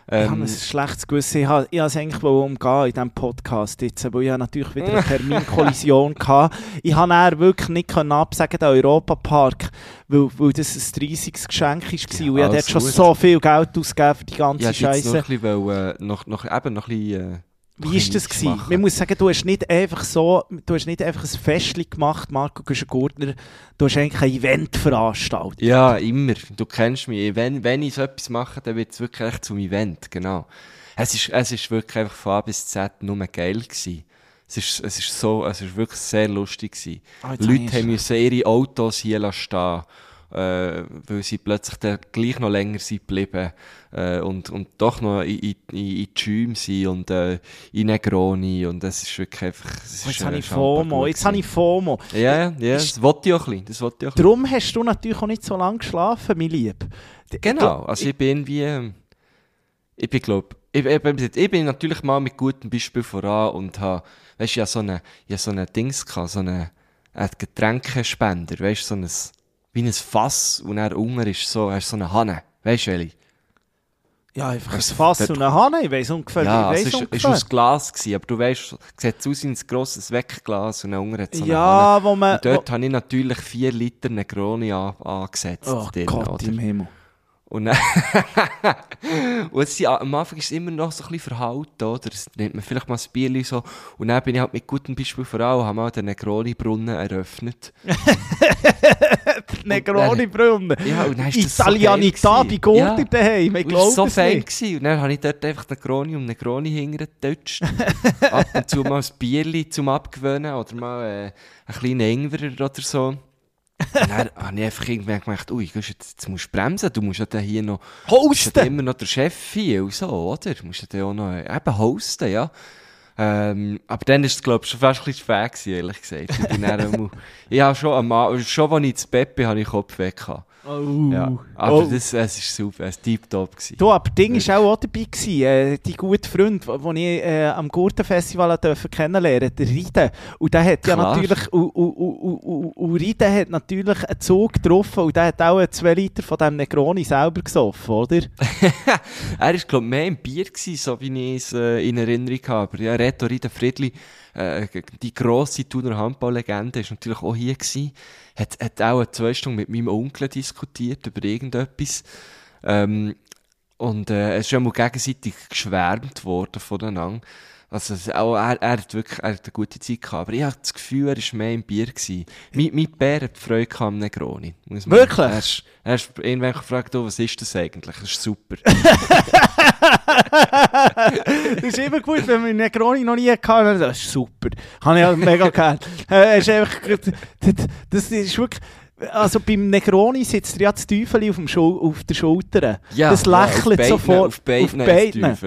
Ich habe Ähm, ein schlechtes Gewissen. Ich habe ich habe es eigentlich umgehen in diesem Podcast jetzt, weil ich natürlich wieder eine Terminkollision hatte. Ich habe dann wirklich nicht absagen den Europapark, weil, weil das ein riesiges Geschenk war. Ja, und ich habe dort schon so viel Geld ausgegeben für die ich ganze noch Scheiße. ein bisschen, wollen, äh, noch, noch, eben noch ein bisschen, äh, Wie ist das gewesen? Man muss sagen, du hast nicht einfach so, du hast nicht einfach ein Festchen gemacht, Marco Güschen-Gurtner. Du hast eigentlich ein Event veranstaltet. Ja, immer. Du kennst mich. Wenn, wenn ich so etwas mache, dann wird es wirklich echt zum Event, genau. Es ist, es ist wirklich einfach von A bis Z nur geil gewesen. Es ist, es ist so, es ist wirklich sehr lustig gewesen. Habe Leute haben müssen ihre Autos hier lassen stehen, äh, weil sie plötzlich dann gleich noch länger sind geblieben, äh, und, und doch noch in, in, in, Tschüm sind und, äh, in Negroni und es ist wirklich einfach, Oh, ist, jetzt habe äh, ich FOMO, jetzt habe ich. FOMO. Ja, ja, ja, Ist- das wollte ich auch ein bisschen, das wollte ich auch ein bisschen. Darum hast du natürlich auch nicht so lange geschlafen, mein Lieb. Genau, also ich bin wie, ich bin glaube ich, ich, ich bin natürlich mal mit gutem Beispiel voran und habe, weißt du, ja so eine, ja so eine Dings gehabt, so eine, ein Getränkespender, weißt du, so ein, wie ein Fass und er unten ist so, hast so eine Hanne, weißt du, Eli? Ja, einfach ein Fass dort- und eine Hanne, ich weiss ungefähr. Ja, ich es weiss ist, ist ungefähr. aus Glas gewesen, aber du weißt, es sieht aus wie ein grosses Wegglas und unten hat so eine Hanne. ja, wo man... Und dort habe ich natürlich 4 Liter Negroni an, angesetzt. oh drin, Gott oder? im Himmel. Und, dann und sind- am Anfang ist es immer noch so ein bisschen verhalten, oder? Es nimmt man vielleicht mal ein Bierchen so. Und dann bin ich halt mit gutem Beispiel voran und habe mal den Negroni-Brunnen eröffnet. Negroni-Brunnen. Ja, und dann ist das so Italianità gewesen. Gurti Ja. daheim, ich glaube so fein. Gewesen. Und dann habe ich dort einfach Negroni um Negroni hintergetatscht. Ab und zu mal ein Bierchen zum Abgewöhnen oder mal äh, einen kleinen Ingwer oder so. Dann habe ich einfach irgendwann gemerkt, ui, jetzt, jetzt musst du bremsen, du musst ja dann hier noch... Bist ja Hosten! immer noch der Chef hier und so, oder? Du musst ja dann auch noch eben hosten, ja. Ähm, aber dann war es, glaube ich, schon fast ein bisschen spät, gewesen, ehrlich gesagt. Ich, bin dann ich habe schon, am, schon, als ich ins Bett bin, habe ich den Kopf weg gehabt. Oh. Ja. Aber Oh. das, es ist super, es war tiptop. Du, aber Ding war auch, auch dabei, gewesen, äh, die gute Freund, den ich äh, am Gurtenfestival kennenlernen der Ride. Und der hat ja Klar. natürlich, und, und, und, und, Ride hat natürlich einen Zug getroffen und der hat auch zwei Liter von dem Negroni selber gesoffen, oder? Er war, glaube ich, mehr im Bier, gewesen, so wie ich es äh, in Erinnerung habe. Aber ja, Reto Rida Friedli, äh, die grosse Thuner Handballlegende, ist natürlich auch hier gewesen. Hat, hat auch zwei Stunden mit meinem Onkel diskutiert über irgendetwas. Ähm, und äh, es ist schon mal gegenseitig geschwärmt worden voneinander. Also, auch er, er hat wirklich er hat eine gute Zeit gehabt. Aber ich habe das Gefühl, er war mehr im Bier. Gewesen. Mein, mein Bär hat Freude gehabt am Negroni. muss man- Wirklich? Er ist, er ist irgendwann gefragt, oh, was ist das eigentlich? Das ist super. das ist immer gut, wenn wir Negroni noch nie hatten. Das ist super. Habe ich auch mega gern. Äh, ist einfach, das, das ist wirklich... Also beim Negroni sitzt ja das Teufel auf, dem Schul auf der Schulter. das lächelt auf sofort. Auf beiden. Auf beiden.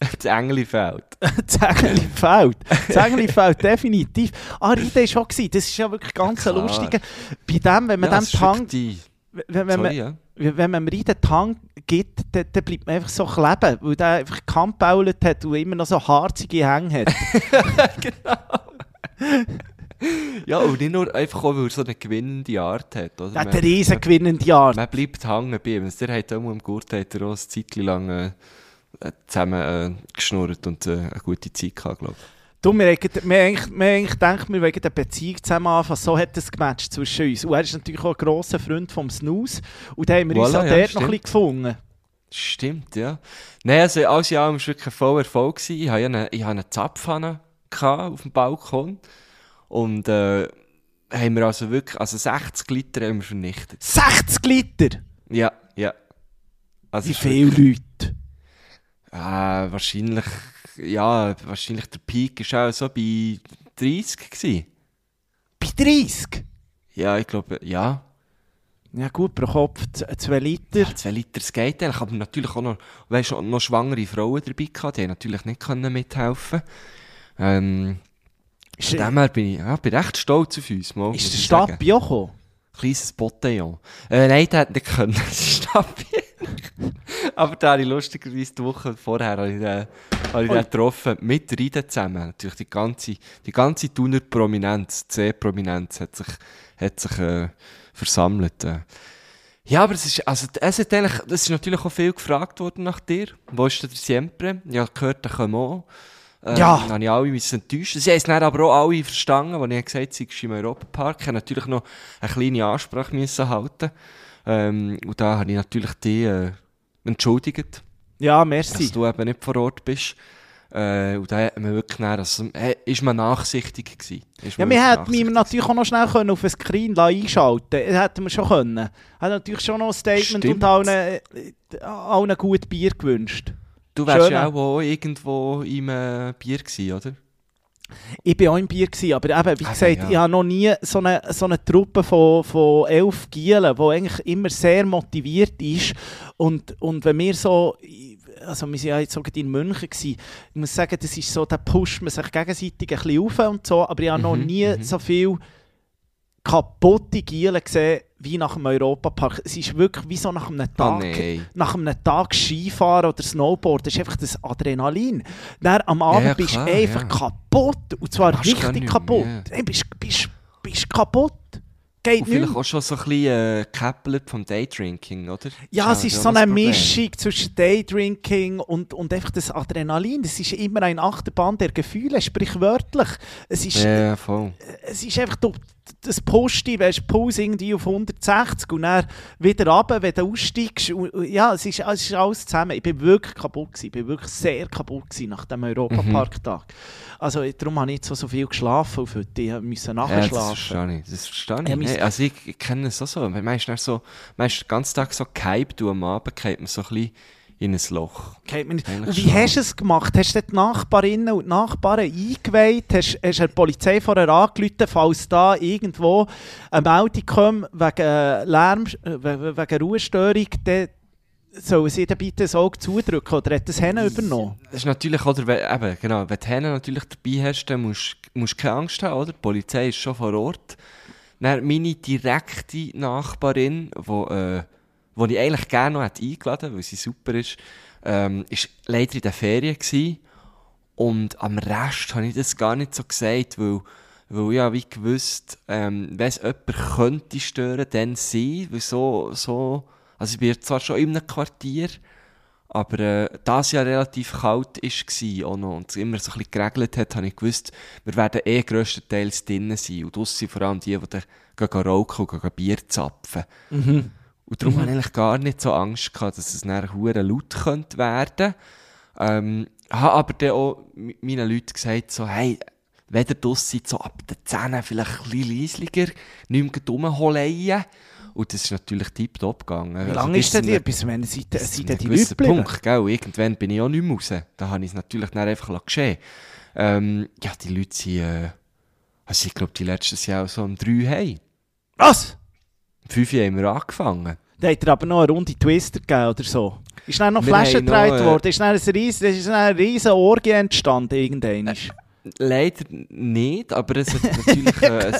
Das Engel fällt. das Engeli fällt. Das Engeli fällt definitiv. Ah, Ride war schon. gewesen. Das ist ja wirklich ganz Klar. lustiger. Bei dem, wenn man ja, dem das wirklich wenn, wenn, man, Sorry, ja. wenn man Ride Tang gibt, dann, dann bleibt man einfach so kleben, weil der einfach gekambault hat und immer noch so harzige Hänge hat. Ja, und nicht nur einfach auch, weil er so eine gewinnende Art hat. Oder? Der hat eine riesen gewinnende Art. Man bleibt hängen bei ihm. Der hat auch im Gurt hat er auch eine Zeit lang äh, zusammen äh, geschnurrt und äh, eine gute Zeit gehabt, glaube ich. Du, wir, wir, wir gedacht, wir wollen eine Beziehung zusammen anfangen. So hat es gematcht zwischen uns. Und er ist natürlich auch ein grosser Freund vom Snooze. Und da haben wir uns Voilà, auch ja, dort noch ein gefunden. Stimmt, ja. Nein, also alles in allem war es wirklich ein voller Erfolg. Ich hatte ja eine, ich hatte eine Zapfhahn auf dem Balkon. Und äh, haben wir also wirklich, also 60 Liter haben wir vernichtet. 60 Liter! Ja, ja. Also Wie viele Leute? Äh, wahrscheinlich, ja, wahrscheinlich der Peak war auch so bei 30 gewesen. Bei 30? Ja, ich glaube, ja. Ja gut, pro Kopf 2 Liter. Ja, 2 Liter, das geht eigentlich. Aber natürlich auch noch, weißt, noch schwangere Frauen dabei gehabt, die haben natürlich nicht können mithelfen ähm, Ist, Von dem her bin ich, ja, bin recht stolz auf uns. Mal, ist der Stab gekommen? Kleines Botillon. Äh, nein, der hat nicht können. Das ist Stab. Aber da habe ich lustigerweise die Woche vorher habe ich den, habe ich den getroffen, mit Riden zusammen. Natürlich die ganze, die ganze Thuner Prominenz, C-Prominenz hat sich, hat sich äh, versammelt. Äh. Ja, aber es ist, also, es hat eigentlich, es ist natürlich auch viel gefragt worden nach dir. Wo ist denn der Siempre? Ich habe gehört, der kommt auch. Ähm, Ja. Dann habe ich alle enttäuschen. Sie haben es dann aber auch alle verstanden, als ich gesagt habe, sie ist im Europapark. Ich habe natürlich noch eine kleine Ansprache müssen halten. Ähm, und da habe ich natürlich die äh, entschuldigt, Ja, dass merci. du eben nicht vor Ort bist. Äh, und da hat man wirklich dann, also, äh, ist man nachsichtig gewesen. Ist Ja, man wir wirklich hätten mich natürlich auch noch schnell können auf ein Screen einschalten können. Das hätten wir schon können. Hat natürlich schon noch ein Statement Stimmt. und allen, äh, allen gut Bier gewünscht. Du wärst ja auch irgendwo im äh, Bier gewesen, oder? Ich war auch im Bier, gewesen, aber eben, wie Ah, gesagt, ja. ich habe noch nie so eine, so eine Truppe von, von elf Gielen, die eigentlich immer sehr motiviert ist. Und, und wenn wir so, also wir waren ja jetzt sogar in München, gewesen, ich muss sagen, das ist so, da pusht man sich gegenseitig ein bisschen auf und so, aber ich habe noch Mhm, nie mhm. so viel kaputte Gielen gesehen wie nach dem Europapark. Es ist wirklich wie so nach einem Tag, nein. nach einem Tag Skifahren oder Snowboard. Das ist einfach das Adrenalin. Dann am Abend Ja, bist du einfach ja. kaputt. Und zwar richtig mehr, kaputt. Du bist, bist, bist kaputt. Geht Und vielleicht auch schon so ein bisschen äh, vom Daydrinking, oder? Ja, es ist so ein eine. Mischung zwischen Daydrinking und, und einfach das Adrenalin. Das ist immer eine Achterbahn der Gefühle, sprichwörtlich. Es ist, Ja, voll. es ist einfach du, das Posti, weißt du, Puls irgendwie auf 160 und dann wieder runter, wenn du aussteigst. Und, ja, es ist, es ist alles zusammen. Ich bin wirklich kaputt gewesen. Ich bin wirklich sehr kaputt gewesen nach dem Europapark-Tag. Also darum habe ich nicht so, so viel geschlafen auf heute. Ich musste nachher Ja, das schlafen. verstehe ich. Das verstehe ich. Hey, also ich, ich kenne es auch so. Man ist, so, man ist den ganzen Tag so gehypt und am Abend geht man so ein bisschen in ein Loch. Und wie hast du es gemacht? Hast du die Nachbarinnen und Nachbarn eingeweiht? Hast, hast du der Polizei vorher angerufen, falls da irgendwo eine Meldung kommt wegen äh, Lärm, äh, we- wegen Ruhestörung, dann sollen sie dann bitte das Auge zudrücken oder hat das Hennen übernommen? Das ist natürlich, oder, wenn, eben, genau, wenn du Hennen natürlich dabei hast, dann musst du keine Angst haben, oder? Die Polizei ist schon vor Ort. Dann meine direkte Nachbarin, wo, äh, wo ich eigentlich gerne noch hätte eingeladen hätte, weil sie super ist, ähm, ist leider in den Ferien gewesen. Und am Rest habe ich das gar nicht so gesagt, weil, weil ich habe wie gewusst, ähm, wenn es jemand könnte stören, dann sie, weil so, so, also ich bin zwar schon in einem Quartier, aber äh, da es ja relativ kalt war auch noch, und es immer so ein bisschen geregelt hat, habe ich gewusst, wir werden eh grösstenteils drinnen sein. Und draussen sind vor allem die, die dann gehen rauchen und gehen Bier zapfen. Und darum habe ich eigentlich gar nicht so Angst gehabt, dass es nachher hure laut könnte werden. Ähm, habe aber dann auch meinen Leuten gesagt, so, hey, wenn ihr draussen seid, so ab den Zähnen vielleicht ein bisschen leislicher, nicht mehr rumholen. Und das ist natürlich tiptop gegangen. Wie Also lange bis ist denn einem- Bis wann seid einem die Leute? Punkt, gell? Irgendwann bin ich auch nicht mehr raus. Da habe ich es natürlich dann einfach geschehen ähm, Ja, die Leute sind, äh, also ich glaube, die letztes Jahr auch so um drei haben. Was? Um fünf haben wir angefangen. Da hat er aber noch eine runde Twister gegeben oder so. Ist dann noch Flaschen gedreht äh, worden? Ist dann ein riesen, ist dann eine riesen Orgie entstanden irgendwann? Leider nicht, aber es hat natürlich ein,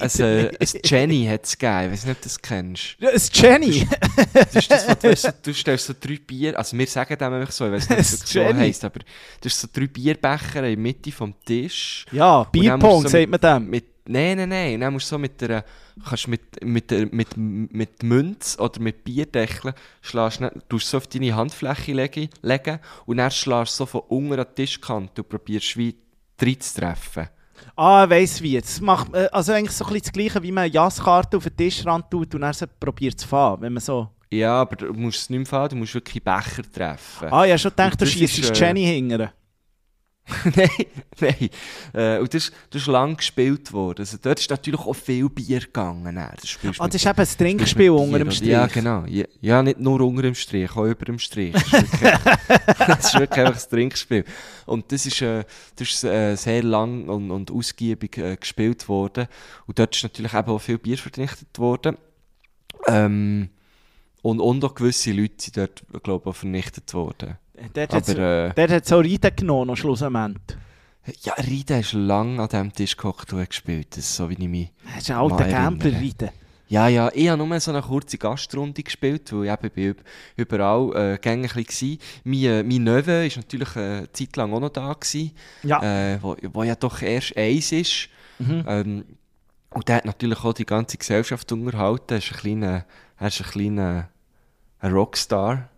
ein, äh, ein Jenny hat's gegeben. Ich weiß nicht, ob du das kennst. Ja, ein Jenny! Das ist das, was du, weißt, du stellst so drei Bier, also wir sagen dem einfach so, ich weiß nicht, es Das so heisst, aber das ist so drei Bierbecher in der Mitte vom Tisch. Ja, Und Bierpong, so sagt man dem. Mit, nein, nein, nein. Dann musst du so mit der, kannst mit, mit, der, mit, mit Münz oder mit Bierdeckeln, schlägst, du so auf deine Handfläche legen, legen und dann schlägst du so von unten an die Tischkante und probierst wie reinzutreffen. Ah, ich weiss wie. Das macht, äh, also eigentlich so ein bisschen das Gleiche, wie man eine Jasskarte auf den Tischrand tut und dann so probiert zu fahren. Wenn man so... Ja, aber du musst es nicht mehr fahren, du musst wirklich Becher treffen. Ah, ich habe schon gedacht, du schießt ist, äh, Jenny hingern. nein, nein. Äh, und das, das ist lang gespielt worden. Also dort ist natürlich auch viel Bier gegangen. dann. Das Ah, das ist eben ein Trinkspiel unter dem? Strich. Ja, genau. Ja, ja, nicht nur unter dem Strich, auch über dem Strich. Das ist wirklich, das ist wirklich einfach ein Trinkspiel. Und das ist, äh, das ist äh, sehr lang und, und ausgiebig äh, gespielt worden. Und dort ist natürlich eben auch viel Bier vernichtet worden. Ähm, und, und auch gewisse Leute sind dort, glaube ich, auch vernichtet worden. Dort hat äh, der hat so Reiten genommen, am schlussendlich. Ja, Rida ist lang an diesem Tisch gehockt und gespielt. Das ist so, wie ich mich... Das ist ein alter. Gambler, Reiten. Ja, ja, ich habe nur so eine kurze Gastrunde gespielt, weil ich eben überall äh, gängig war. Mein, äh, mein Neffe war natürlich eine Zeit lang auch noch da, gewesen, Ja. äh, wo, wo ja doch erst eins ist. Ähm, und der hat natürlich auch die ganze Gesellschaft unterhalten. Er ist ein kleiner, er ist ein kleiner ein Rockstar.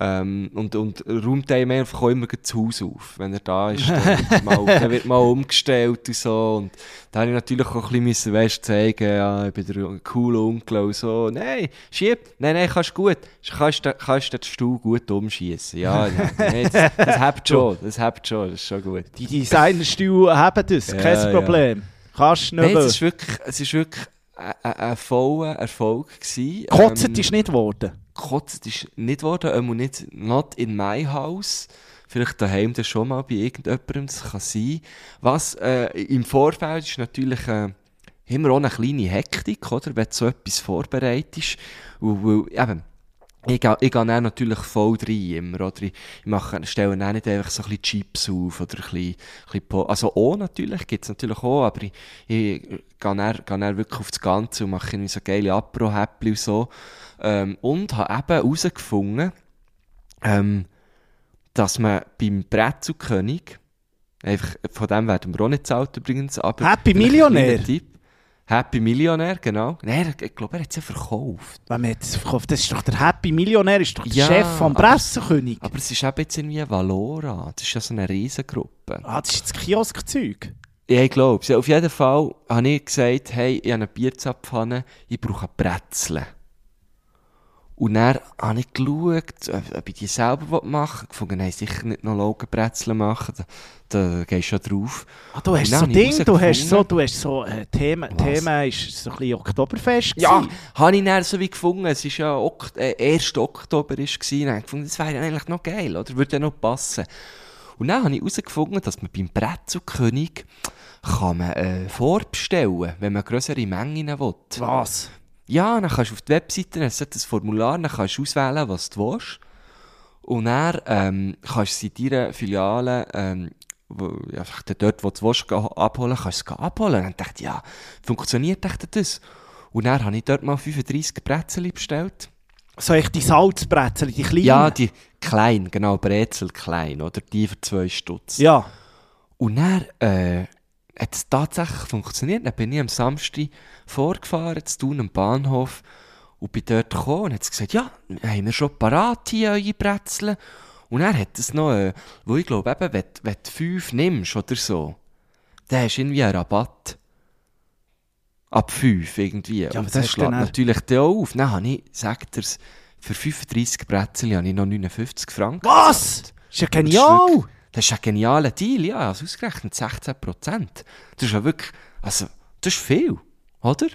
Ähm, und, und räumt einem einfach auch immer das Haus auf, wenn er da ist. Dann wird mal, dann wird mal umgestellt und so. Und da habe ich natürlich auch ein bisschen weißt, zeigen, ja, ich bin der coole Onkel und so. Nein, schieb, nein, nein, kannst gut. Kannst, du- kannst den Stuhl gut umschießen. Ja, ja, nein, das, das habt schon, das habt schon, das ist schon gut. Die Designerstühle haben das, Ja, kein ja. Problem. Kannst du Nein, nicht. es ist wirklich, es ist wirklich ein, ein, voller Erfolg gewesen. Gekotzt Ähm, ist nicht geworden. Gekotzt ist nicht worden, einmal nicht not in my house. Vielleicht daheim das schon mal bei irgendjemandem, das kann sein. Was äh, im Vorfeld ist natürlich äh, immer auch eine kleine Hektik, oder? Wenn du so etwas vorbereitest. Weil, weil, eben, Ich ich gehe dann natürlich voll rein, immer, oder? Ich mache, stelle dann nicht einfach so ein bisschen Chips auf, oder ein bisschen, ein bisschen also auch natürlich, gibt's natürlich auch, aber ich, ich gehe dann, gehe dann wirklich auf das Ganze und mache irgendwie so geile Apro-Häppchen und so. Ähm, und habe eben herausgefunden, ähm, dass man beim Brezelkönig, einfach, von dem werden wir auch nicht zahlt übrigens, aber... Happy Millionär? Tipp. Happy Millionär, genau. Nein, ich glaube, er hat sie ja verkauft. Wenn man jetzt verkauft, das ist doch der Happy Millionär, ist doch der Ja, Chef vom Pressekönig. Aber es ist eben jetzt irgendwie Valora. Das ist ja so eine Riesengruppe. Ah, das ist jetzt Kioskzeug. Ja, ich glaube Auf jeden Fall habe ich gesagt, hey, ich habe eine Bierzapfanne, ich brauche Brezeln. Und dann habe ich geschaut, ob ich die selber machen will. Gefunden, nein, sicher nicht noch Laugenbrezeln machen. Da, da gehst du ja drauf. Ah, du hast so Ding, du hast so, du hast so äh, Themen, Was? Thema ist so ein bisschen Oktoberfest Ja, habe ich dann so wie gefunden. Es war ja ok äh, 1. Oktober. Ist gewesen. Dann gefunden, das wäre ja eigentlich noch geil, oder? Würde ja noch passen. Und dann habe ich herausgefunden, dass man beim Brezelkönig kann man äh, vorbestellen, wenn man größere Mengen will. Was? Ja, dann kannst du auf die Webseite, es hat ein Formular, dann kannst du auswählen, was du willst. Und dann ähm, kannst du sie in deiner Filiale, ähm, wo, ja, dort, wo du willst, abholen, kannst du es abholen. Und dann dachte ich, ja, funktioniert das? Und dann habe ich dort mal 35 Brezel bestellt. So echt die Salzbrezel, die kleinen? Ja, die klein, genau, Brezel klein, oder? Die für zwei Stutz. Ja. Und dann äh, hat es tatsächlich funktioniert. Dann bin ich am Samstag vorgefahren, zu tun am Bahnhof, und bin dort gekommen und hat gesagt, ja, haben wir schon parat hier eure Brezeln? Und er hat es noch, äh, wo ich glaube, eben, wenn, du- wenn du fünf nimmst oder so, dann hast du irgendwie einen Rabatt. Ab fünf irgendwie. aber und das das schlägt natürlich dann auch auf. Dann habe ich, sagt er's, für 35 Brezel habe ich noch 59 Franken. Was? Ist ja genial! Das ist ein genialer Deal, ja. Also ausgerechnet 16%. Das ist ja wirklich, also, das ist viel, oder?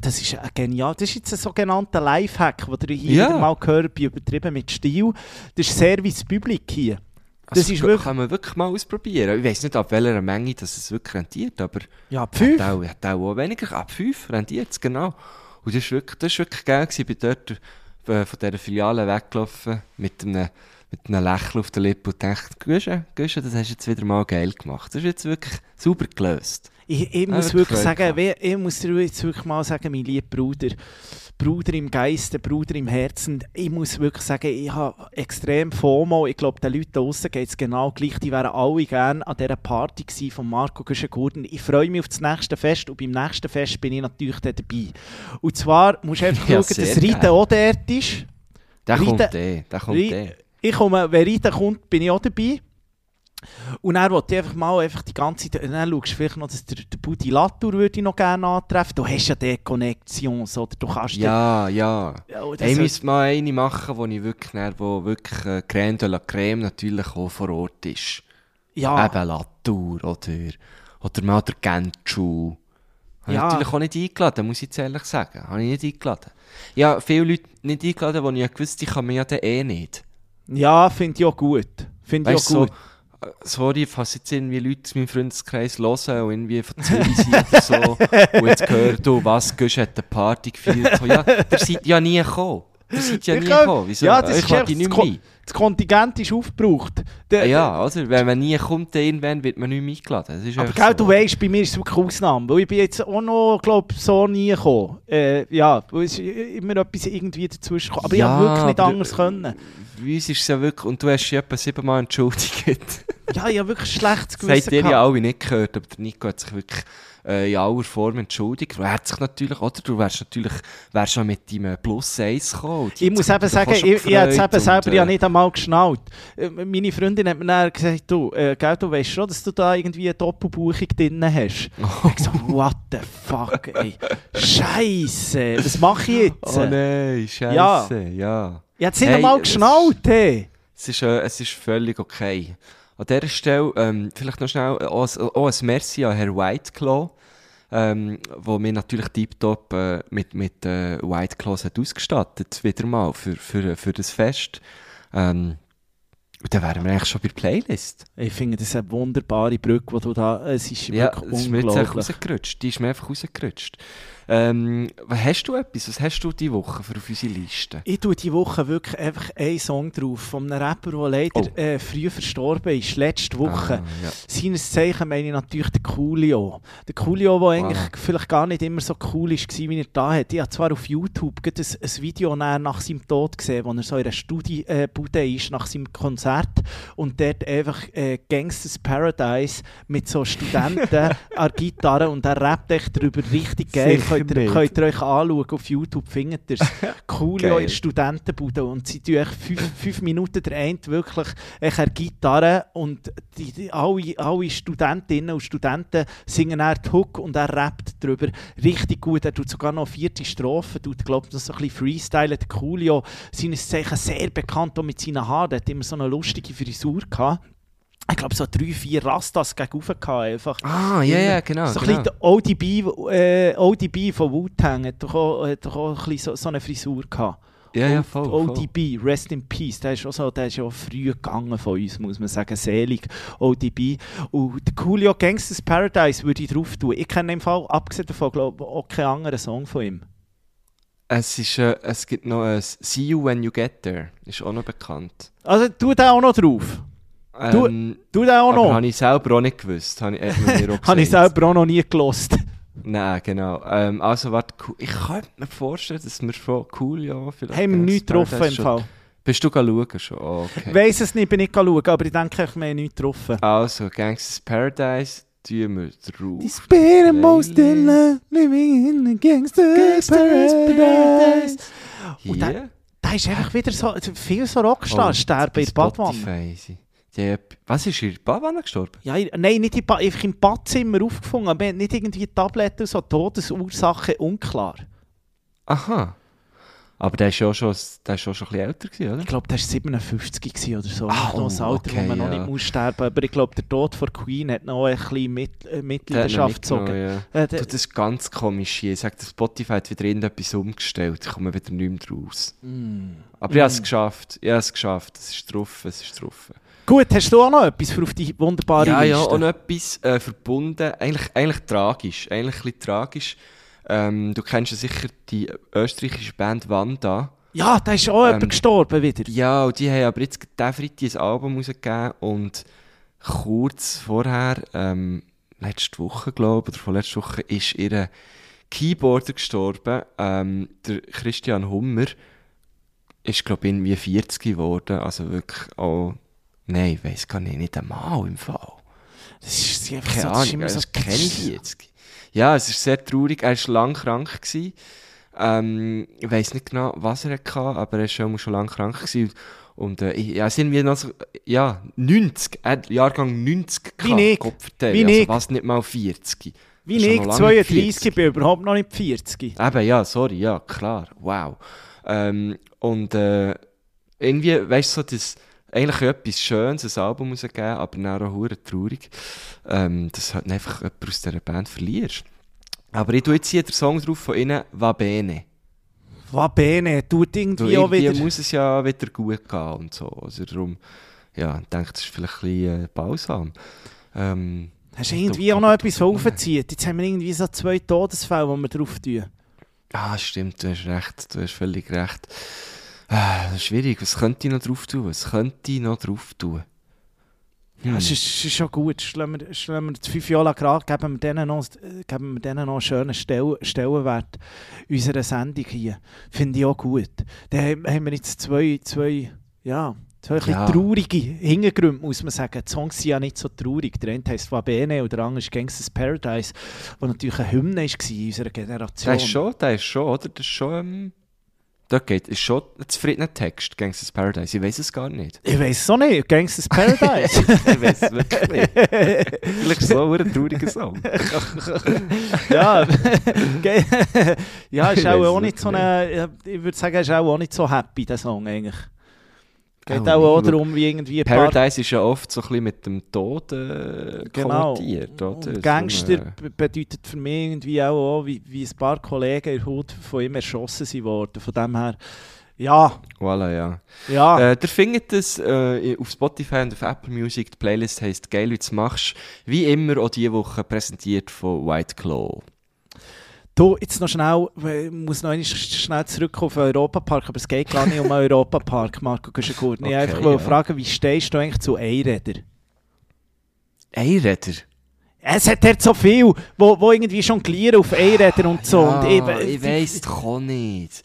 Das ist ein genial. Das ist jetzt ein sogenannter Lifehack, den ihr hier wieder mal gehört bei übertrieben mit Stil. Das ist Service Public hier. Das Also, ist kann wirklich. man wirklich mal ausprobieren. Ich weiß nicht, ab welcher Menge das es wirklich rentiert, aber Ja, hat fünf. auch, hat auch, weniger. Ab 5 rentiert es, genau. Und das ist wirklich, das ist wirklich geil gewesen. Ich bin dort äh, von dieser Filiale weggelaufen mit einem, mit einem Lächeln auf der Lippe und dachte, Güsche, Güsche, das hast du jetzt wieder mal geil gemacht. Das ist jetzt wirklich super gelöst. Ich, ich muss wirklich sagen, wie- ich muss dir jetzt wirklich mal sagen, mein lieber Bruder, Bruder im Geiste, Bruder im Herzen, ich muss wirklich sagen, ich habe extrem FOMO. Ich glaube, den Leuten da draussen geht es genau gleich. Die wären alle gerne an dieser Party gewesen von Marco Güschen-Gurden. Ich freue mich auf das nächste Fest und beim nächsten Fest bin ich natürlich dabei. Und zwar musst du einfach Ja, schauen, dass Rita geil. auch dort ist. Der Rita- kommt der, der kommt der. Ich komme, wenn Rita kommt, bin ich auch dabei. Und dann wollte ich einfach mal einfach die ganze Zeit, dann schaust du vielleicht noch, dass der, der Budi Latour würde ich noch gerne antreffen. Du hast ja die Connections, oder? Du kannst Ja, ja. ja, Hey, ich müsste mal eine machen, wo ich wirklich, dann, wo wirklich äh, Crème de la Crème natürlich auch vor Ort ist. ja, Eben Latour oder, oder mal der Gentschuh. Habe Ja. ich natürlich auch nicht eingeladen, muss ich jetzt ehrlich sagen. Habe ich nicht eingeladen. Ja, viele Leute nicht eingeladen, die ich ja gewusst ich kann mir ja eh nicht. Ja finde ich auch gut. Finde ich auch so, gut. äh, sorry, falls jetzt irgendwie Leute aus meinem Freundeskreis hören und irgendwie von Zürich sind oder so und jetzt gehört, du, was, Gusch hat eine Party gefeiert. So, ja, ihr seid ja nie gekommen. Ihr seid ja Ich nie gekommen. Wieso? ja, das ich ist nicht mehr. Das Kontingent ist aufgebraucht. Der, Ja, oder? Wenn man nie kommt, dann irgendwann wird man nicht mehr eingeladen. Aber gell, so. du weißt, bei mir ist es wirklich Ausnahme. Weil ich bin jetzt auch noch, glaube so nie gekommen. Äh, ja, weil es immer etwas irgendwie dazwischen gekommen. Aber ich Ja, habe wirklich nicht anders können. Bei uns ist es ja wirklich, und du hast dich etwa siebenmal entschuldigt. Ja, ich habe wirklich schlechtes Das habt Gewissen ihr ja alle nicht gehört, aber der Nico hat sich wirklich äh, in aller Form entschuldigt. Hat sich natürlich, oder? Du wärst natürlich, wärst schon mit deinem Plus 1 gekommen. Ich muss eben sagen, ich, ich habe es eben selber ja äh, nicht einmal geschnallt. Äh, Meine Freundin hat mir dann gesagt, du, äh, gell, du weißt schon, dass du da irgendwie eine Doppelbuchung drin hast. Oh. Ich so, what the fuck, ey. Scheiße, was mache ich jetzt? Oh nein, scheiße, ja. Ich habe es nicht Hey, einmal es- geschnallt, hey. Es ist, äh, es ist völlig okay. An dieser Stelle, ähm, vielleicht noch schnell, äh, auch, ein- auch ein Merci an Herr Whiteclaw, ähm, wo mir natürlich tiptop äh, mit, mit äh, Whiteclaws hat ausgestattet, wieder mal, für, für, für das Fest. Ähm, und dann wären wir eigentlich schon bei der Playlist. Ich finde, das ist eine wunderbare Brücke, die du da... Es ist Ja, wirklich das ist mir jetzt unglaublich. rausgerutscht. Die ist mir einfach rausgerutscht. Ähm, was hast du etwas? Was hast du diese Woche für auf unsere Liste? Ich tue diese Woche wirklich einfach einen Song drauf von einem Rapper, der leider Oh. äh, früh verstorben ist, letzte Woche. Ah, ja. Seines Zeichen meine ich natürlich den Coolio. Der Coolio, der eigentlich vielleicht gar nicht immer so cool war, wie er da hat. Ich habe zwar auf YouTube ein, ein Video nach seinem Tod gesehen, wo er so in einer Studiebude ist, nach seinem Konzert und dort einfach äh, Gangsters Paradise mit so Studenten an Gitarre und er rappt echt darüber richtig geil. Könnt ihr, könnt ihr euch anschauen, auf YouTube findet ihr es. Coolio in Studentenbude und sie tun echt fünf, fünf Minuten der eine wirklich eine Gitarre und die, die, alle, alle Studentinnen und Studenten singen er die Hook und er rappt darüber richtig gut. Er tut sogar noch vierte Strophe, tut ich noch so ein bisschen freestylen. Der Coolio, seines Zeichen sehr bekannt auch mit seinen Haaren, der hat immer so eine lustige Frisur gehabt. Ich glaube, so drei, vier Rastas gegenüber gehabt, einfach. Ah, ja, ja, genau. So ein genau. bisschen der ODB, äh, ODB von Wu-Tang hat doch auch, hat doch auch ein bisschen so, so eine Frisur gehabt. Ja, ja, voll, voll. ODB, Rest in Peace, der ist auch so, der ist ja früh gegangen von uns, muss man sagen, selig, ODB. Und der Coolio Gangsters Paradise würde ich drauf tun. Ich kenne im Fall, abgesehen davon, glaube ich, auch keinen anderen Song von ihm. Es, ist, äh, es gibt noch ein See You When You Get There. Ist auch noch bekannt. Also, tu den auch noch drauf. Du- Ähm, Tu den auch noch. habe ich selber auch nicht gewusst. Habe ich, Habe ich selber auch noch nie gelost. Nein, genau. Ähm, also, warte, cool. ich könnte mir vorstellen, dass wir schon cool, ja, vielleicht. Haben wir Gangsters nichts getroffen im schon- Fall. Bist du schauen schon? Oh, Ich okay. weiss es nicht, bin ich schauen, aber ich denke, ich habe nichts getroffen. Also, Gangsters Paradise, tun wir drauf. Die spirit most in love, living in a gangster's paradise. Und der, Hier? der ist einfach wieder so, viel so Rockstar, Oh, in bei der Badwanne. Die, was ist in der gestorben? Ja, nein, nicht ba einfach im Badzimmer aufgefunden, aber nicht irgendwie Tabletten, so Todesursache unklar. Aha. Aber der ist ja schon, der ist ja schon ein bisschen älter gewesen, oder? Ich glaube, der war 57 gewesen oder so. Ah, noch oh, Alter, okay, wo man noch ja. nicht muss sterben. Aber ich glaube, der Tod von Queen hat noch ein bisschen mit, äh, Mitleidenschaft gezogen. ja. Äh, Du, das ist ganz komisch hier. Ich sage, Spotify hat wieder irgendetwas umgestellt. Ich komme wieder nicht mehr raus. Mm. Aber ich habe es geschafft. Ich habe es geschafft. Es ist drauf, es ist drauf. Gut, hast du auch noch etwas für auf die wunderbare ja, ja, Liste? auch noch etwas äh, verbunden. Eigentlich, eigentlich tragisch. Eigentlich ein tragisch. Ähm, du kennst ja sicher die österreichische Band Wanda. ja, da ist auch Ähm, jemand gestorben wieder. Ja, und die haben aber jetzt diesen Freitag ein Album rausgegeben und kurz vorher, ähm, letzte Woche glaube ich, oder vorletzte Woche, ist ihr Keyboarder gestorben. Ähm, der Christian Hummer ist glaube ich irgendwie 40 geworden, also wirklich auch, nein, ich weiss gar nicht, nicht einmal im Fall. Das ist einfach Keine so, das ist Ahnung, immer so das kenne ich 40. Ja, es ist sehr traurig. Er war lang krank. Gewesen. Ähm, ich weiß nicht genau, was er hatte, aber er war schon, schon lange krank. Gewesen. Und äh, ich- ja, sind wir noch so, ja, 90, er hat Jahrgang 90 Wie gehabt, ich. Wie also ich. was nicht mal 40. Wie ist ich, nicht 32, 40. bin überhaupt noch nicht 40. Eben, ja, sorry, ja, klar, wow. Ähm, und äh, irgendwie, weißt du, so, das eigentlich etwas Schönes, ein Album rausgegeben, aber dann auch hure traurig, ähm, dass halt einfach jemand aus dieser Band verlierst. Aber ich tue jetzt hier den Song drauf von ihnen, Va Bene. Va bene, tut Du, irgendwie auch irgendwie wieder... muss es ja wieder gut gehen und so. Also darum, ja, ich denke, das ist vielleicht ein bisschen äh, balsam. Ähm, Hast du irgendwie auch noch etwas aufgezogen? Jetzt haben wir irgendwie so zwei Todesfälle, die wir drauf tun. Ah, stimmt, du hast recht, du hast völlig recht. Ah, das ist schwierig, was könnte ich noch drauf tun? Was könnte ich noch drauf tun? Ja, Hm. es ist, es ist schon gut. Schlagen wir, schlagen wir das Jahre gerade, geben wir denen noch, geben wir denen noch einen schönen Stell, Stellenwert unserer Sendung hier. Finde ich auch gut. Dann haben- wir jetzt zwei, zwei, ja, zwei Ja. traurige Hintergründe, muss man sagen. Die Songs sind ja nicht so traurig. Der eine heisst Fabene und der andere ist Gangsters Paradise, der natürlich eine Hymne war in unserer Generation. Der ist schon, der ist schon, oder? Das ist schon, ähm, da geht, ist schon ein zufriedener Text, Gangsters Paradise. Ich weiß es gar nicht. Ich weiß es auch nicht. Gangsters Paradise. ich weiß es wirklich nicht. Vielleicht so ein trauriger Song. ja, ja, ist auch, auch nicht so eine, ich würde sagen, ist auch, auch nicht so happy, der Song eigentlich. Geht Auch auch, auch darum, wie irgendwie Paradise ist ja oft so ein bisschen mit dem Tod äh, genau. konnotiert, oder? Und Gangster bedeutet für mich irgendwie auch, auch wie, wie ein paar Kollegen in der Haut von ihm erschossen sind worden. Von dem her, ja, Voilà, ja. ja. Äh, ihr findet es äh, auf Spotify und auf Apple Music. Die Playlist heisst «Geil, wie du machst». Wie immer auch diese Woche präsentiert von White Claw. Du, jetzt noch schnell, ich muss noch schnell zurück auf Europapark, aber es geht gar nicht um Europapark, Marco Guschenkurten. Ich Okay, einfach ja. fragen, wie stehst du eigentlich zu Einrädern? Einräder? Es hat dort so viel, wo, wo irgendwie jonglieren auf Einrädern und so. Ja, und eben, ich weiss doch nicht.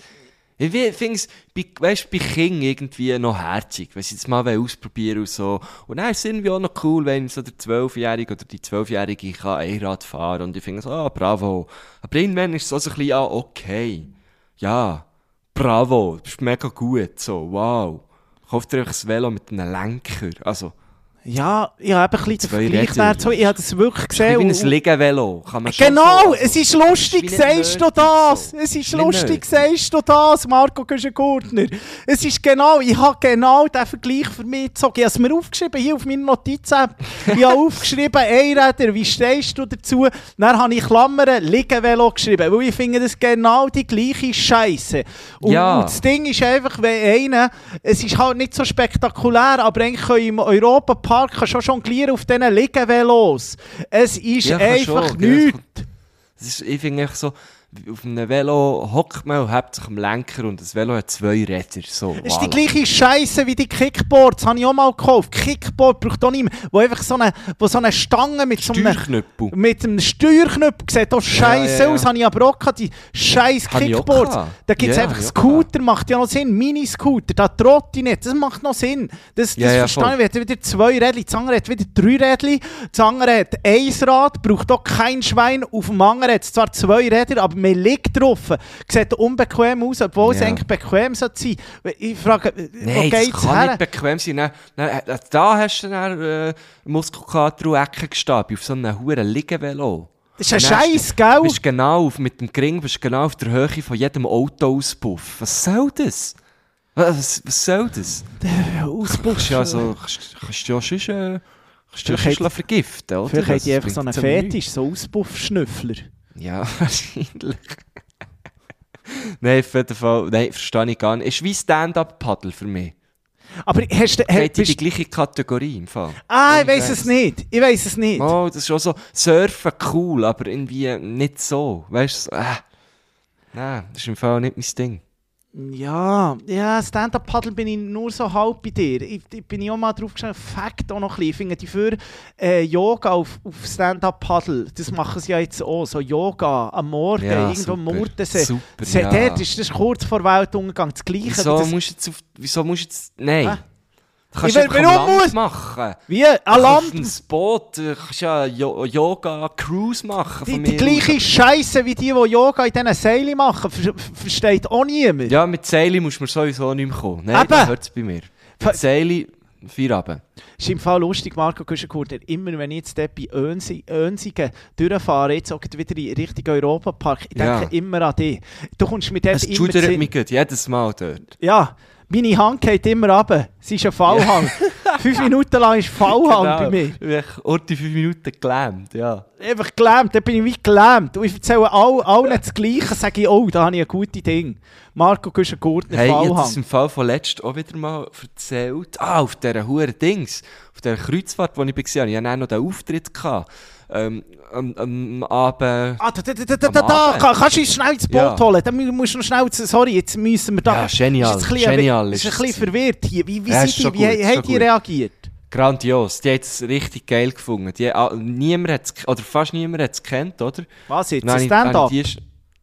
Ich finde es bei, weißt, bei Kindern irgendwie noch herzig, wenn sie es mal ausprobieren und so. Und dann es irgendwie auch noch cool, wenn so der 12-Jährige oder die 12-Jährige kann Einrad fahren und ich finde so, ah, bravo. Aber irgendwann ist es so ein bisschen, ah, okay. Ja, bravo, du bist mega gut, so, wow. Kauft dir einfach ein Velo mit einem Lenker, also, ja, ich habe eben ein bisschen den Vergleich dazu. Ich habe das wirklich wie gesehen. ein und- Liegenvelo, kann man schon Genau, so- es ist lustig, wie sagst du das. so. Es ist Nicht lustig, sagst du das, Marco Güschen-Gurtner. Es ist genau, ich habe genau diesen Vergleich für mich gezogen. Ich habe es mir aufgeschrieben, hier auf meiner Notiz-App. Ich habe aufgeschrieben, Einräder, wie stehst du dazu? Dann habe ich Klammern, Liegenvelo geschrieben, weil ich finde, das ist genau die gleiche Scheiße. Und, Ja. und das Ding ist einfach, wenn einer, es ist halt nicht so spektakulär, aber eigentlich können im Europapark kann schon jonglieren auf diesen Liegenvelos. Es ist Ja, einfach schon, nichts. Das ist, ich finde so, auf einem Velo hockt man und hebt sich am Lenker und das Velo hat zwei Räder. So, Das ist die gleiche Scheiße wie die Kickboards, habe ich auch mal gekauft. Kickboard braucht auch nicht mehr, wo einfach so eine, wo so eine Stange mit so einem, Steuerknüppel. mit einem Steuerknopf sieht auch scheiße Ja, ja, ja. aus, habe ich aber auch gehabt, die scheiß Kickboards. Da gibt es Ja, einfach Scooter, macht ja noch Sinn, Mini-Scooter, da trotte ich nicht, das macht noch Sinn. Das, das Ja, ja, verstehe ich, wieder zwei Rädchen, das andere hat wieder drei Rädchen, das andere hat ein Rad, braucht auch kein Schwein, auf dem anderen hat es zwar zwei Räder, aber man liegt drauf. Sieht unbequem aus, obwohl es Ja. eigentlich bequem sollte sein. Ich frage, wo Nein, das geht's kann her? nicht bequem sein. Dann, dann, äh, da hast du dann äh, Muskelkater und Ecken gestanden, auf so einem huren Liegenvelo. Das ist ein Scheiß, bist du- gell? Bist genau auf, mit dem Gring bist genau auf der Höhe von jedem Autoauspuff. Was soll das? Was, was soll das? Auspuff. Kannst du ja so, kannst, kannst du ja sonst, äh, kannst du Vielleicht vergiften, oder? Vielleicht Das die einfach so einen. Fetisch, so Auspuffschnüffler. Ja, wahrscheinlich. Nein, auf jeden Fall, nein, verstehe ich gar nicht. Ist wie Stand-Up-Paddle für mich. Aber hast du... Geht in die gleiche Kategorie im Fall. ah, ich weiß es nicht. Ich weiß es nicht. Oh, das ist schon so, Surfen cool, aber irgendwie nicht so. Weißt du, äh. Nein, das ist im Fall nicht mein Ding. Ja, ja, Stand-Up-Paddle bin ich nur so halb bei dir. Ich, ich bin auch mal drauf geschaut, Fakt auch noch ein bisschen. Ich finde die für äh, Yoga auf, auf Stand-Up-Paddle, das machen sie ja jetzt auch, so Yoga am Morgen, Ja, irgendwo am super. Mordensee. Super, Das, ja. Dort ist das kurz vor Weltuntergang das Gleiche. Wieso das, musst du jetzt auf, wieso musst du jetzt, nein. Hä? Du kannst Ich will- Land muss- machen. wie? Auf Land? dem Boot, du kannst ja Yoga-Cruise machen. Die, die gleiche. Scheiße wie die, die Yoga in diesen Seilen machen, ver ver- versteht auch niemand. Ja, mit Seili musst du mir sowieso nicht mehr kommen. Nein, Eben. da hört es bei mir. Mit Seili, Feierabend. ist im Fall lustig, Marco Güschenkurter, immer wenn ich jetzt dort bei Önsi, Önsigen durchfahre, jetzt auch wieder in Richtung Europapark, ich denke Ja. immer an dich. Du kommst mir dort Es immer Sinn- mich jedes Mal dort. Ja, meine Hand geht immer runter. Sie ist ein Fallhang. Fünf Minuten lang ist Fallhang bei mir. Genau. Ich habe die fünf Minuten gelähmt, ja. Einfach gelähmt, dann bin ich wie gelähmt. Und ich erzähle all, allen das Gleiche, sage ich, oh, da habe ich ein gutes Ding. Marco Güschenkurter, Hey, ich habe das Fallhang. im Fall von letzt auch wieder mal erzählt. Ah, auf dieser huren Dings. Auf dieser Kreuzfahrt, wo ich war, ich hatte noch den Auftritt. Gehabt. Ähm, am, am Abend... Ah, da, da, kannst du uns schnell ins Boot Ja. holen? Dann mu- musst du noch schnell, sorry, jetzt müssen wir da... Ja, genial, Ist bisschen- genial Ist ist ein bisschen es. verwirrt hier. Wie, wie, Ja, sind ist die, schon wie gut, haben die gut. reagiert? Grandios. Die haben es richtig geil gefunden. Die, ah, niemand hat's, oder fast niemand hat es gekannt, oder? Was jetzt? Ein Stand-up?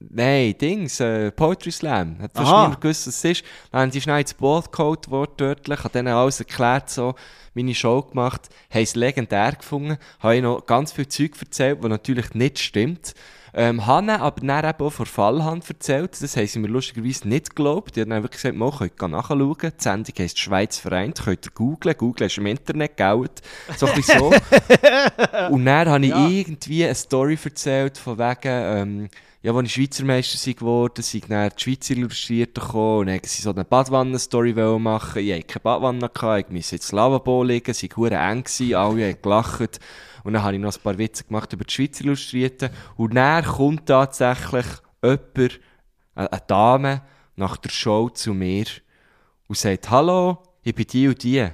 Nein, Dings, äh, Poetry Slam. Hat fast niemand gewusst, was es ist. Dann haben sie schnell ins Boot geholt, wortwörtlich, hat denen alles erklärt, so, meine Show gemacht, haben es legendär gefunden, habe ich noch ganz viel Zeug erzählt, was natürlich nicht stimmt. Ähm, habe ihnen aber dann eben auch vor Fallhand erzählt, das haben sie mir lustigerweise nicht geglaubt. Die haben dann wirklich gesagt, «Mo, könnt nachschauen, die Sendung heisst «Schweiz vereint», könnt ihr googlen, Google ist im Internet gegaut, so ein bisschen so. Und dann habe ich Ja. irgendwie eine Story erzählt, von wegen, ähm, ja, als ich Schweizer Meister sei geworden, sind dann die Schweizer Illustrierten gekommen und dann sie so eine Badwannen-Story machen. Ich hatte keine Badwanne, gehabt, ich musste ins Lavabo liegen, es war eng, gewesen, alle haben gelacht. Und dann habe ich noch ein paar Witze gemacht über die Schweizer Illustrierten. Und dann kommt tatsächlich jemand, eine eine Dame, nach der Show zu mir und sagt, «Hallo, ich bin die und die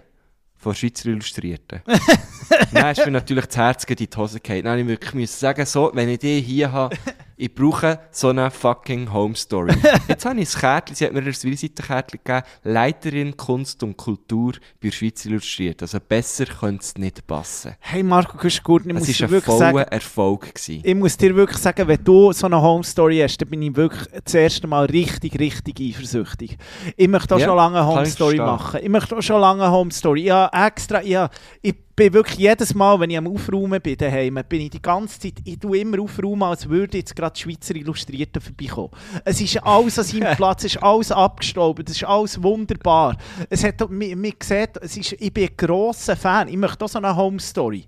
von Schweizer Illustrierten.» Dann ist mir natürlich das Herz in die Hose gefallen. Dann ich wirklich müssen sagen, so, wenn ich die hier habe, Ich brauche so eine fucking Home Story. Jetzt habe ich ein Kärtchen, sie hat mir ein Visitenkärtchen gegeben, Leiterin Kunst und Kultur bei Schweiz illustriert. Also besser könnte es nicht passen. Hey Marco Kuschgurt, ich Es muss war dir ein wirklich sagen, voller Erfolg. Gewesen. ich muss dir wirklich sagen, wenn du so eine Home Story hast, dann bin ich wirklich das erste Mal richtig, richtig eifersüchtig. Ich möchte auch Ja, schon lange eine Home ich Story machen. Ich möchte auch schon lange eine Home Story. Ja, extra, ja, ich bin wirklich jedes Mal, wenn ich am Aufräumen bin daheim, bin ich die ganze Zeit, ich tue immer aufräumen, als würde jetzt gerade die Schweizer Illustrierten vorbeikommen. Es ist alles an seinem Platz, es ist alles abgestaubt, es ist alles wunderbar. Es hat, man, man sieht, es ist, ich bin ein grosser Fan, ich möchte auch so eine Home Story.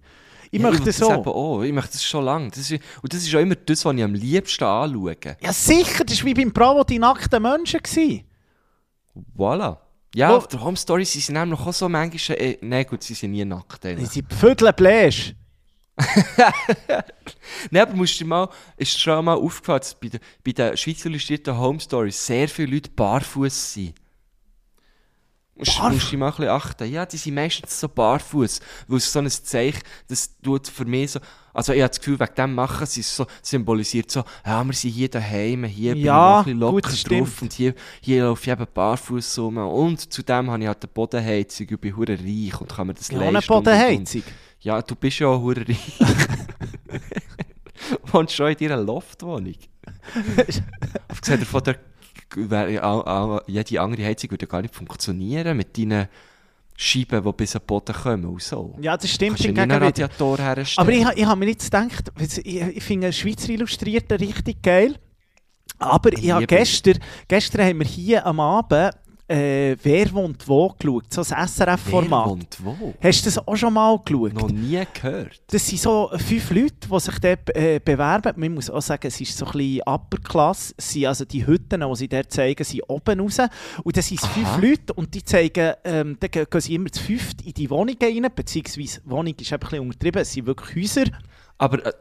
Ich Ja, möchte so. Das eben auch. Ich möchte das schon lange. Das ist, und das ist auch immer das, was ich am liebsten anschaue. Ja, sicher, das war wie beim Bravo die nackten Menschen. Gewesen. Voilà. Ja, Wo- auf der Home Story sind sie nämlich auch so manchmal... Äh, Nein, gut, sie sind nie nackt. Die eigentlich. sind Viertel bläsch. Nein, aber musst du mal... Ist schon mal aufgefallen, dass bei den, bei den Schweizer illustrierten Home Stories sehr viele Leute barfuß sind? Musst, Barf- musst du mal ein bisschen achten. Ja, die sind meistens so barfuß, weil es so ein Zeichen, das tut für mich so... Also ich habe das Gefühl, wegen dem machen sie es so, symbolisiert so, ja, wir sind hier daheim, hier bin ich Ja, ein bisschen gut, locker das drauf und hier, hier laufe ich eben barfuß rum. Und zudem habe ich halt eine Bodenheizung und bin hure reich und kann mir das Ja, leisten. eine und- und- und. Bodenheizung. Ja, du bist ja auch hure reich. Wohnst schon in deiner Loftwohnung. Abgesehen davon, der, jede andere Heizung würde gar nicht funktionieren mit deinen Scheiben, die bis an den Boden kommen und so. Ja, das stimmt. Kannst du einen. Radiator herstellen. Aber ich, ich habe mir jetzt gedacht, ich, ich finde Schweizer Illustrierte richtig geil. Aber ich habe gestern, gestern haben wir hier am Abend äh, «Wer wohnt wo» geschaut, so ein Wer SRF-Format. wohnt wo? Hast du das auch schon mal geschaut? Noch nie gehört. Das sind so fünf Leute, die sich dort äh, bewerben. Man muss auch sagen, es ist so ein bisschen Upper Class. Sind also die Hütten, die sie dort zeigen, sind oben raus. Und das sind Aha. fünf Leute und die zeigen, ähm, dann gehen gehen sie immer zu fünft in die Wohnungen rein, beziehungsweise Wohnung ist ein bisschen untertrieben, es sind wirklich Häuser. Aber, äh,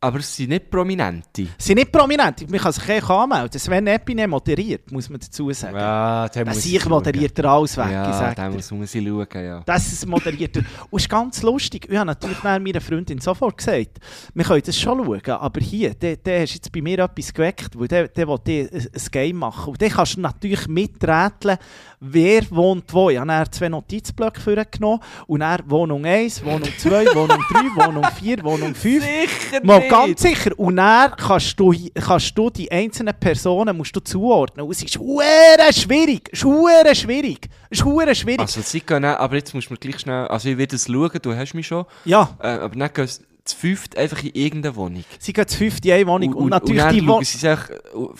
aber es sind nicht Prominente. Sie sind nicht prominent, man kann sich echt anmelden. Sven Epine moderiert, muss man dazu sagen. Ja, der Das ich moderiert er alles weg, Ja, dir. muss, muss ich schauen, ja. Das ist moderiert. er. Und es ist ganz lustig. Ich habe natürlich meiner Freundin sofort gesagt, wir können das schon schauen, aber hier, der, der hast jetzt bei mir etwas geweckt, weil der, der will ein, Game machen. Und dann kannst du natürlich miträtseln, wer wohnt wo. Ich habe dann zwei Notizblöcke vorgenommen und dann Wohnung 1, Wohnung 2, Wohnung 3, Wohnung 4, Wohnung 5. Sicher Mal ganz sicher. Und dann kannst du, kannst du die einzelnen Personen musst du zuordnen. Und es ist schwer schwierig. Schwer schwierig. Schwer schwierig. Also sie gehen, auch- aber jetzt musst du mir gleich schnell, also ich werde es schauen, du hast mich schon, ja. äh, aber dann gehen sie zu fünft einfach in irgendeine Wohnung. Sie gehen zu fünft in eine Wohnung. Und, natürlich dann die Wohnung. sie äh,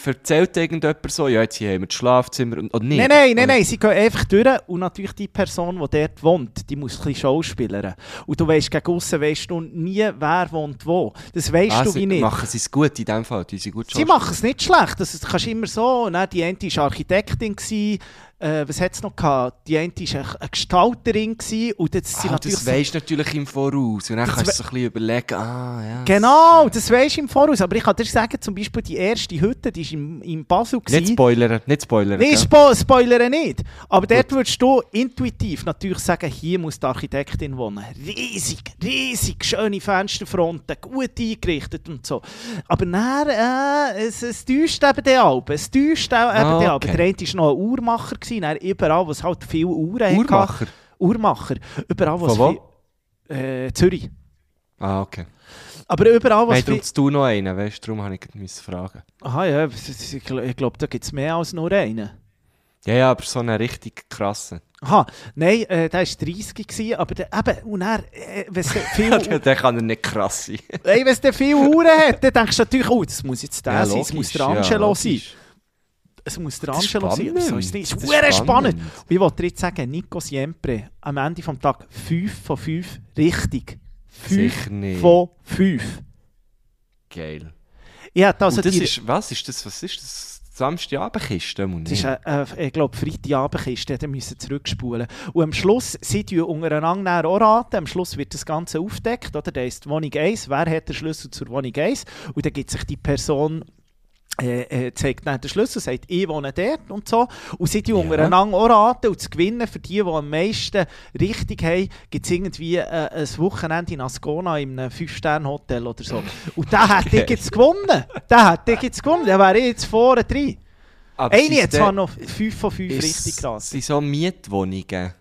erzählt irgendjemand so, ja jetzt hier haben wir das Schlafzimmer, und- oder nicht? Nein, nein, nein, nein, sie gehen einfach durch und natürlich die Person, die dort wohnt, die muss ein bisschen schauspielern. Und du weißt, gegen aussen weisst du nie, wer wohnt wo. Das weisst Ah, du wie nicht. machen sie es gut in dem Fall, die sind gut Sie machen es nicht schlecht, das, kannst du immer so. Und dann, die eine war Architektin, gewesen, äh, was hat es noch gehabt? Die eine war eine, Gestalterin gewesen, und jetzt sind Ah, natürlich... das weisst du natürlich im Voraus und dann kannst du so ein bisschen überlegen, ah ja. Genau, das weisst du im Voraus. Aber ich kann dir sagen, zum Beispiel die erste Hütte, die war im, im Basel. Nicht gewesen. spoilern, nicht spoilern. Nein, spo spoilern nicht. Aber dort würdest du intuitiv natürlich sagen, hier muss die Architektin wohnen. Riesig, riesig, schöne Fensterfronten, gut eingerichtet und so. Aber dann, äh, es, es täuscht eben den Alben. Es täuscht auch eben Ah, den okay. Alben. Der eine war noch ein Uhrmacher, gewesen, dann überall, wo es halt viele Uhren hatte. Uhrmacher? Uhrmacher. Überall, wo es Von viel... Äh, Zürich. Ah, okay. Aber überall, wo Nein, es darum du noch einen, weißt du, darum habe ich müssen fragen. Aha, ja, es- es- ich glaube, glaub, da gibt es mehr als nur einen. Ja, ja, aber so einen richtig krassen. Aha, nein, äh, der war 30 gewesen, aber der, eben, und er, äh, wenn es viel, Der kann er nicht krass sein. ey, wenn es dann viel Uhren hat, dann denkst du natürlich, oh, das muss jetzt der Ja, sein, es muss der Angelo ja, sein. Es muss der Angelo sein. So ist es ist spannend. Und ich wollte dir jetzt sagen, Nico Siempre, am Ende des Tages 5 von 5, richtig. 5 Sicher nicht. von 5. Geil. Hätte also das die, ist, was ist das, was ist das? Samstagabendkiste? Das ist, äh, ich glaube, Freitagabendkiste, dann müssen zurückspulen. Und am Schluss, sie tun untereinander auch raten, am Schluss wird das Ganze aufgedeckt, oder? Da ist Wohnung 1, wer hat den Schlüssel zur Wohnung 1? Und dann gibt sich die Person äh, äh, zeigt dann den Schlüssel, sagt, ich wohne dort und so. Und sie tun untereinander auch raten und zu gewinnen für die, die am meisten richtig haben, gibt es irgendwie äh, ein Wochenende in Ascona in einem 5-Sterne-Hotel oder so. Und der hat ich jetzt gewonnen. Der hat ich jetzt gewonnen. Der wäre jetzt vorne drin. Aber Eine der- zwar noch 5 von 5 ist- richtig geraten. Sind so Mietwohnungen?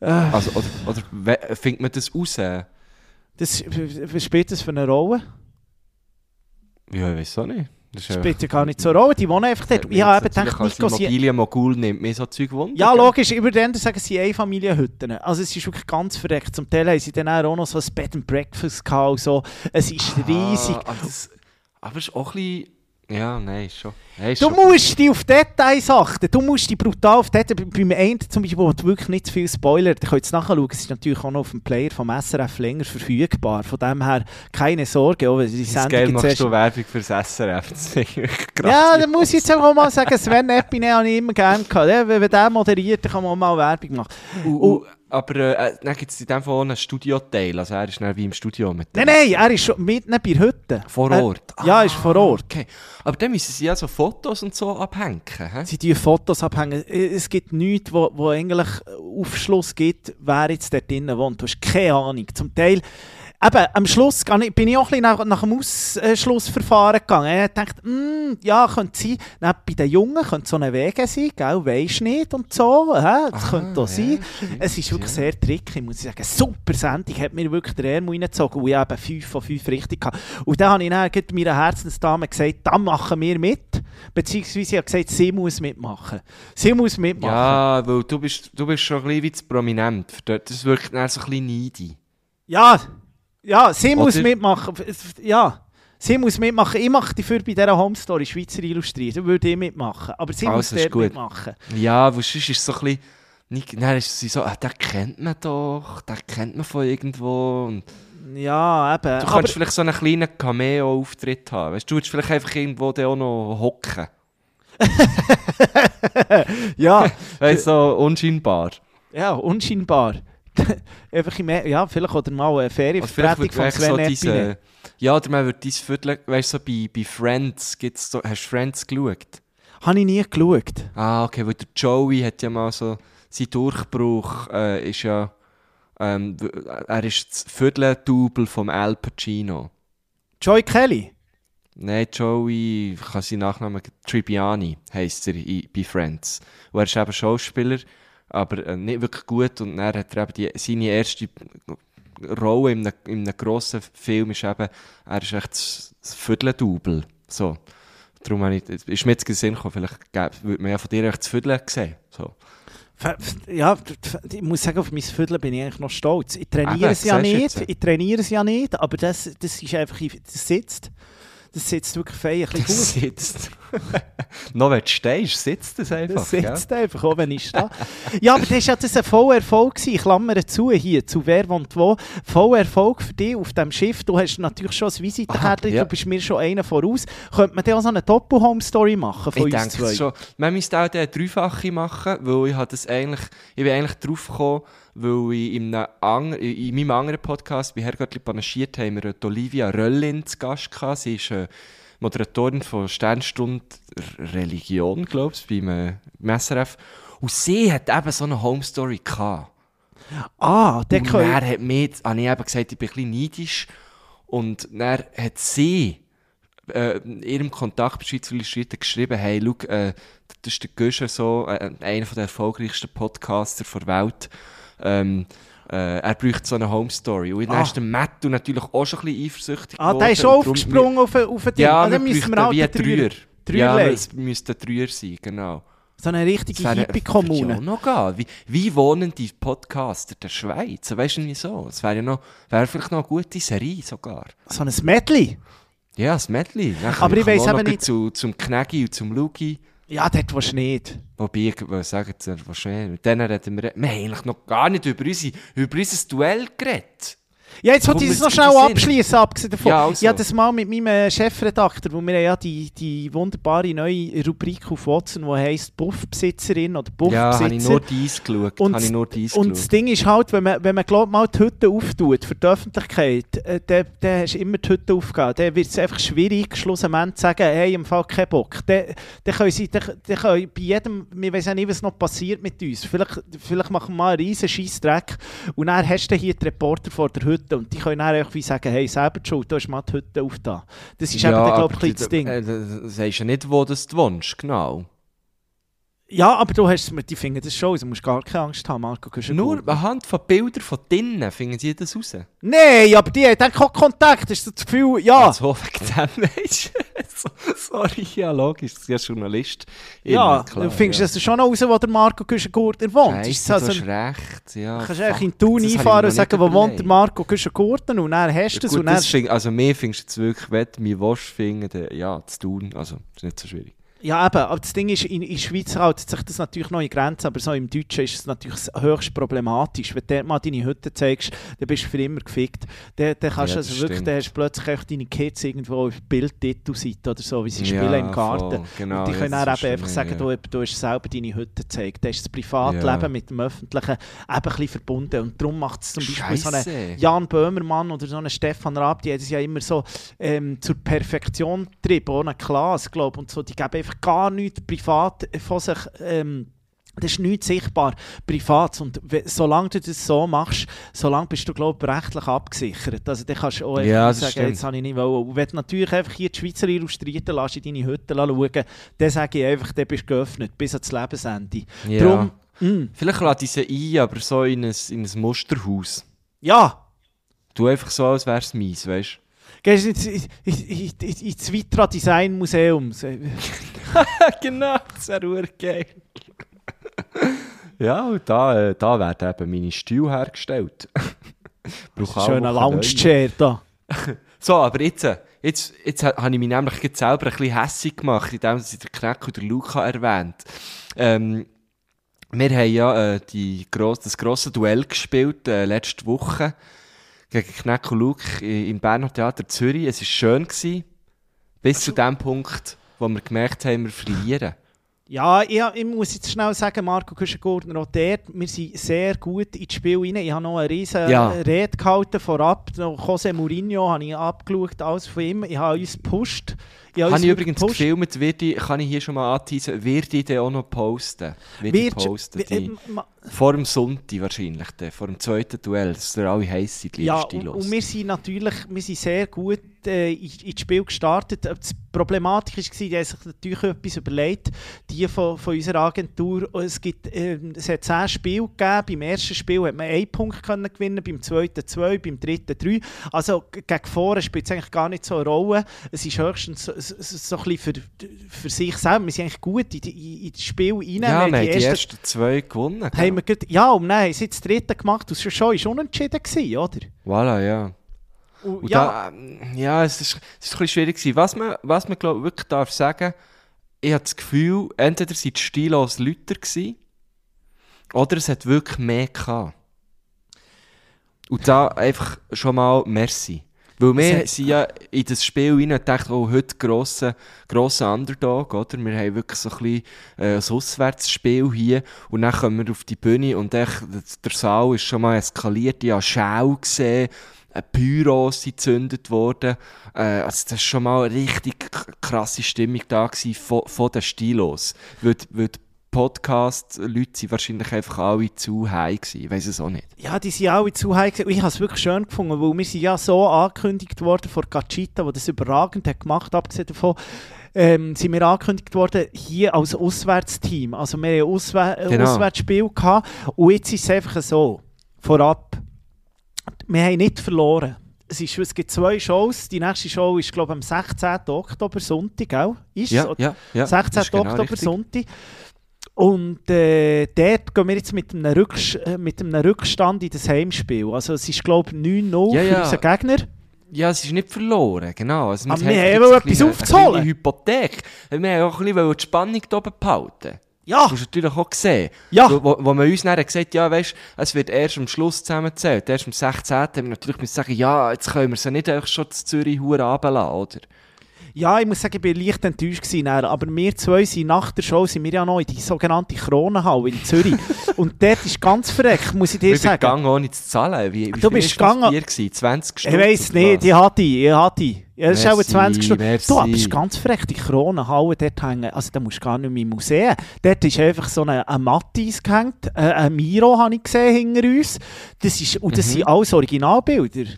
Äh, Also, oder, oder findet man das raus? Ja, das, was spielt das für eine Rolle? Ich weiß auch nicht. Das spielt ja gar nicht so Rolle. Die wohnen einfach dort. Ich habe eben gedacht, als Nico, sie, Immobilienmogul nimmt mir so Zeug Wunder. Ja, logisch. Würde dann sagen, sind Einfamilienhütten. Also es ist wirklich ganz verreckt. Zum Teil haben sie dann auch noch so ein Bed and Breakfast gehabt und so. Es ist riesig. Ah, aber, das, aber es ist auch ein bisschen... Ja, nein, schon. Nein, Du schon- musst dich auf Details achten. Du musst dich brutal auf Details... Beim einen zum Beispiel, wo du wirklich nicht zu viel Spoiler... Ihr könnt es nachschauen. Es ist natürlich auch noch auf dem Player vom SRF länger verfügbar. Von dem her keine Sorge. Wenn die Das Sendung Geld machst du Werbung fürs SRF. Das ist wirklich Ja, dann muss ich jetzt auch mal sagen, Sven Epine habe ich immer gerne gehabt. Ja, Wenn der moderiert, dann kann man auch mal Werbung machen. Und- und, aber äh, dann gibt es in dem Fall auch einen Studioteil. Also er ist dann wie im Studio mit Nein, nein, er ist schon mitten bei Hütte. Vor Er- Ort? Ja, er ist vor Ort. Okay. Aber dann müssen sie ja so Fotos und so abhängen. Hä? Sie die Fotos abhängen. Es gibt nichts, wo, wo eigentlich Aufschluss gibt, wer jetzt dort drinnen wohnt. Du hast keine Ahnung. Zum Teil, eben, am Schluss bin ich auch ein bisschen nach, nach dem Ausschlussverfahren gegangen. Ich dachte, mm, ja, könnte sein. Dann bei den Jungen könnte so ein Wege sein, gell? Weisst nicht und so. Hä? Das Ah, könnte auch sein. Es ist wirklich ja. sehr tricky, muss ich sagen. Super Sendung, hat mir wirklich den Ärmel reingezogen und ich habe 5 von 5 richtig gehabt. Und dann habe ich dann meiner Herzensdame gesagt, da machen wir mit. Beziehungsweise ich habe gesagt, sie muss mitmachen. Sie muss mitmachen. Ja, weil du bist, du bist schon ein bisschen wie zu prominent. Das wirkt dann so ein bisschen needy. Ja, ja sie muss Oder- mitmachen. Ja, sie muss mitmachen. Ich mache dafür bei dieser Home Story Schweizer illustriert. Da würde ich mitmachen. Aber sie Also, muss dort gut. mitmachen. Ja, weil sonst ist so ein bisschen... Nicht, dann ist sie so, ah, den kennt man doch, den kennt man von irgendwo. Und Ja, eben. du Aber, könntest vielleicht so einen kleinen Cameo-Auftritt haben. Weißt, du würdest vielleicht einfach irgendwo dann auch noch hocken. ja, Weißt, so unscheinbar. ja, unscheinbar. Einfach im, ja, vielleicht oder mal eine Ferienvertretung von Sven so diese... Ja, oder man würde dein Viertel... Weißt du, so bei, bei Friends gibt's so... Hast du Friends geschaut? Habe ich nie geschaut. Ah, okay, weil der Joey hat ja mal so... Sein Durchbruch äh, ist ja... Ähm, er ist das Viertel-Double vom Al Pacino. Joy Kelly. Nein, Joey, ich kann seinen Nachnamen... Tribbiani heisst er bei Friends. Und er ist eben Schauspieler, aber äh, nicht wirklich gut. Und dann hat er eben die, seine erste Rolle in einem, in einem grossen Film ist eben, er ist echt das Viertel-Double. So. Darum habe ich, ist mir jetzt gekommen, vielleicht gäbe- würde man ja von dir echt das Viertel sehen. So. Ja, ich muss sagen, auf mein Viertel bin ich eigentlich noch stolz. Ich trainiere Eben, es ja nicht, ich trainiere es ja nicht, aber das, das ist einfach, das sitzt. Das sitzt wirklich fein, ein bisschen gut. Das sitzt. Noch wenn du stehst, sitzt das einfach. Das sitzt einfach, auch wenn ich stehe. ja, aber das war ja das ein voller Erfolg. Ich klammere zu hier, zu wer wohnt wo. Voller Erfolg für dich auf dem Schiff. Du hast natürlich schon ein Visitenkärtchen, ja. du bist mir schon einer voraus. Könnte man dir auch so eine Doppel-Home-Story machen von Ich uns denke zwei? schon. Man müsste auch eine Dreifache machen, weil ich, das eigentlich, ich bin eigentlich drauf gekommen, weil ich in, einem in meinem anderen Podcast bei Herrgöttli panaschiert haben wir Olivia Röllin zu Gast gehabt. Sie ist äh, Moderatorin von Sternstunde Religion, glaube ich, beim, äh, SRF. Und sie hat eben so eine Home Story gehabt. Ah, der Und kann... dann hat mir, habe ich eben gesagt, ich bin ein bisschen neidisch. Und dann hat sie äh, in ihrem Kontakt bei Schweizer Illustrierten geschrieben, hey, schau, äh, das ist der Göscher so, äh, einer der erfolgreichsten Podcaster der Welt. Ähm, äh, er braucht so eine Home Story. Und dann Ah. ist der Mattu natürlich auch schon ein bisschen eifersüchtig Ah, der ist geworden. auch Und darum- aufgesprungen auf, auf ein Ding. Ja, wir dann müssen wir auch wie ein den Dreier. Dreier- Ja, es müsste ein Dreier sein, genau. So eine richtige Hippie-Kommune. ja noch gehen. Wie, wie wohnen die Podcaster der Schweiz? Weißt du wieso? Es wäre ja noch, wäre vielleicht noch eine gute Serie sogar. So ein Medley. Ja, das Mädchen. Aber ich noch eben nicht- Zu, zum Knägi und zum Lugi. Ja, dort du nicht. Wobei, ich würde sagen, das wahrscheinlich, mit denen reden wir, wir haben eigentlich noch gar nicht über, unsere, über unser Duell geredet. Ja, jetzt wollte ich es noch schnell abschließen, abgesehen davon. Ja, also. Ich habe das mal mit meinem Chefredakteur, wo wir haben ja die, die wunderbare neue Rubrik auf Watson, die heisst Buffbesitzerin oder Ja, habe ich Buffbesitzer. nur dies geschaut. Und- ich nur dies und das. Ding ist halt, wenn man, wenn man glaub, mal die Hütte auftut für die Öffentlichkeit, äh, dann, dann hast du immer die Hütte aufgegeben. Dann wird es einfach schwierig, schlussendlich zu sagen, hey, im Fall keinen Bock. Dann, dann können sie, dann, dann können bei jedem, wir wissen ja nicht, was noch passiert mit uns. Vielleicht, vielleicht machen wir mal einen riesen Scheissdreck und dann hast du hier die Reporter vor der Hütte und die können dann einfach wie sagen, hey, selber die schuld, du hast mal die Hütte aufgetan. Das ist eben, dann, glaube ich, das Ding. Äh, du sagst ja nicht, wo das du wohnst, genau. Ja, aber du hast, die finden das schon, also musst gar keine Angst haben, Marco. du Nur guten- anhand von Bildern von drinnen finden sie das raus. Nein, aber die haben keinen Kontakt. Du das Gefühl, ja. Also wegen dem du. So- Sorry, ja logisch, das ist ja Journalist. Ja, klar, du findest ja. das schon raus, wo der Marco Güschen-Gurtner wohnt. Scheisse, Ist du also, hast recht, ja. kannst du fuck, einfach in Thun einfahren und sagen, wo wohnt der. Marco Güschen-Gurtner und dann hast du Ja, es gut, und dann... das find, also mir findest du jetzt wirklich, wenn du mich willst finden, ja, zu tun, also, ist nicht so schwierig. Ja, eben, aber das Ding ist, in, in der Schweiz hält sich das natürlich noch in Grenzen, aber so im Deutschen ist es natürlich höchst problematisch. Wenn du dort mal deine Hütte zeigst, dann bist du für immer gefickt. Dann, dann kannst Ja, also wirklich, stimmt. dann hast du plötzlich deine Kids irgendwo auf Bildtitelseite oder so, wie sie Ja, spielen im Garten. voll, genau, und die ja, können ist eben einfach sagen, mehr, du, du hast selber deine Hütte gezeigt. Dann ist das Privatleben Ja. mit dem Öffentlichen eben ein bisschen verbunden. Und darum macht es zum Beispiel so einen. Jan Böhmermann oder so einen Stefan Raab, die haben es ja immer so ähm, zur Perfektion getrieben, ohne Klasse, glaube und so. Die geben einfach gar nichts privat von sich. Ähm, das ist nichts sichtbar, privat. Und solange du das so machst, solange bist du, glaube ich, rechtlich abgesichert. Also dann kannst du auch Ja, einfach sagen, jetzt stimmt. habe ich nicht wollen. Und wenn du natürlich einfach hier die Schweizer Illustrierten lässt, in deine Hütte schauen, dann sage ich einfach, dann bist du geöffnet, bis ans Lebensende. Ja. Darum, mm, Vielleicht lade ich sie ein, aber so in ein, in ein Musterhaus. ja, Du einfach so, als wär's meins, weißt du? Gehst ins, ins, ins, ins, Vitra Design Museum. genau, das wäre geil. ja, und da, äh, da werden eben meine Stühle hergestellt. Schöner Woche Lounge Chair da. So, aber jetzt, äh, jetzt, jetzt ha- habe ich mich nämlich selber ein bisschen hässig gemacht, indem ich den Kneck und den Luca erwähnt. Ähm, wir haben ja äh, die gross, das grosse Duell gespielt äh, letzte Woche gegen Kneck und Luke im Berner Theater Zürich. Es war schön. Gewesen, bis zu dem Punkt, wo wir gemerkt haben, wir verlieren. Ja, ich, ich muss jetzt schnell sagen, Marco Küschen-Gurtner, auch dort, wir sind sehr gut ins Spiel rein. Ich habe noch eine riesen Ja. Rede gehalten vorab. José Mourinho habe ich abgeschaut, alles von ihm. Ich habe uns gepusht. Ich habe ich übrigens gepusht. gefilmt, wird ich, kann ich hier schon mal anteasen, wird ich den auch noch posten. Wird ich posten, die, äh, vor dem Sonntag wahrscheinlich, dann, vor dem zweiten Duell, dass ihr alle heiß seid, Ja, und, und wir sind natürlich wir sind sehr gut äh, in- ins Spiel gestartet. Die Problematik war, die haben sich natürlich etwas überlegt, die von, von unserer Agentur. Es, gibt, ähm, es hat zehn Spiele gegeben. Beim ersten Spiel hat man einen Punkt können gewinnen, beim zweiten zwei, beim dritten drei. Also gegen vorne spielt es eigentlich gar nicht so eine Rolle. Es ist höchstens so, ein bisschen für, für sich selber. Wir sind eigentlich gut in, die- in das Spiel rein. ja, wir haben haben die ersten zwei gewonnen. haben wir gerade- ja, und sie jetzt das dritte gemacht. Das war schon schon unentschieden, gewesen, oder? Voilà, ja. Und Und ja, da, ähm, ja, es ist, es ist ein bisschen schwierig gewesen. Was man, was man glaub, wirklich darf sagen, ich habe das Gefühl, entweder sind die Stilos Lüter gewesen, oder es hat wirklich mehr gehabt. Und da einfach schon mal merci. Weil wir sind ja in das Spiel rein und gedacht, oh, heute grosser, grosser Underdog, oder? Wir haben wirklich so ein bisschen äh, ein Auswärtsspiel hier und dann kommen wir auf die Bühne und echt, der Saal ist schon mal eskaliert, ich habe Schau gesehen, Pyros sind gezündet worden. Äh, also das war schon mal eine richtig krasse Stimmung da gewesen von, von den Stilos. Weil, weil die Podcast-Leute sind wahrscheinlich einfach alle zu high gewesen, ich weiss es auch nicht. Ja, die sind alle zu heiß. gewesen. Ich habe es wirklich schön gefunden, weil wir sind ja so angekündigt worden von Gachita, der das überragend hat gemacht, abgesehen davon, ähm, sind wir angekündigt worden hier als Auswärtsteam. Also wir haben ein Auswär ein Genau. Auswärtsspiel gehabt und jetzt ist es einfach so, vorab, wir haben nicht verloren. Es, ist, es gibt zwei Shows. Die nächste Show ist, glaube ich, am 16. Oktober, Sonntag, gell? Ist Ja, ja, ja. 16. das ist genau Oktober, richtig. Sonntag. Und äh, dort gehen wir jetzt mit einem, Rücks äh, mit einem Rückstand in das Heimspiel. Also es ist, glaube ich, 9-0 Ja, für ja. unseren Gegner. Ja, es ist nicht verloren, genau. Also Aber wir haben wollen etwas eine- aufzuholen. Eine kleine Hypothek. Wir haben auch ein bisschen die Spannung da oben behalten. Ja. Das du natürlich auch sehen. Ja. Wo, wo, man uns dann gesagt hat, ja, weißt, es wird erst am Schluss zusammengezählt. Erst am 16. haben wir natürlich müssen sagen, ja, jetzt können wir sie nicht einfach schon zu Zürich runterlassen, oder? Ja, ich muss sagen, ich war leicht enttäuscht. Gewesen, aber wir zwei sind nach der Show sind wir ja noch in die sogenannte Kronenhalle in Zürich. Und dort ist ganz verreckt, muss ich dir Ich bin sagen. gegangen, ohne zu zahlen. Wie, wie Du bist gegangen- Bier gewesen? 20 Ich Stunden? weiss nicht, ich hatte die, ich hatte. Ja, das ist auch Merci, 20 Stunden. merci. Du, aber es ist ganz verreckt, die Kronenhalle dort hängen. Also, da musst du gar nicht mehr im Museum. Dort ist einfach so eine, eine Mattis gehängt. Äh, ein Miro habe ich gesehen hinter uns. Das ist, und das Mhm. sind alles Originalbilder.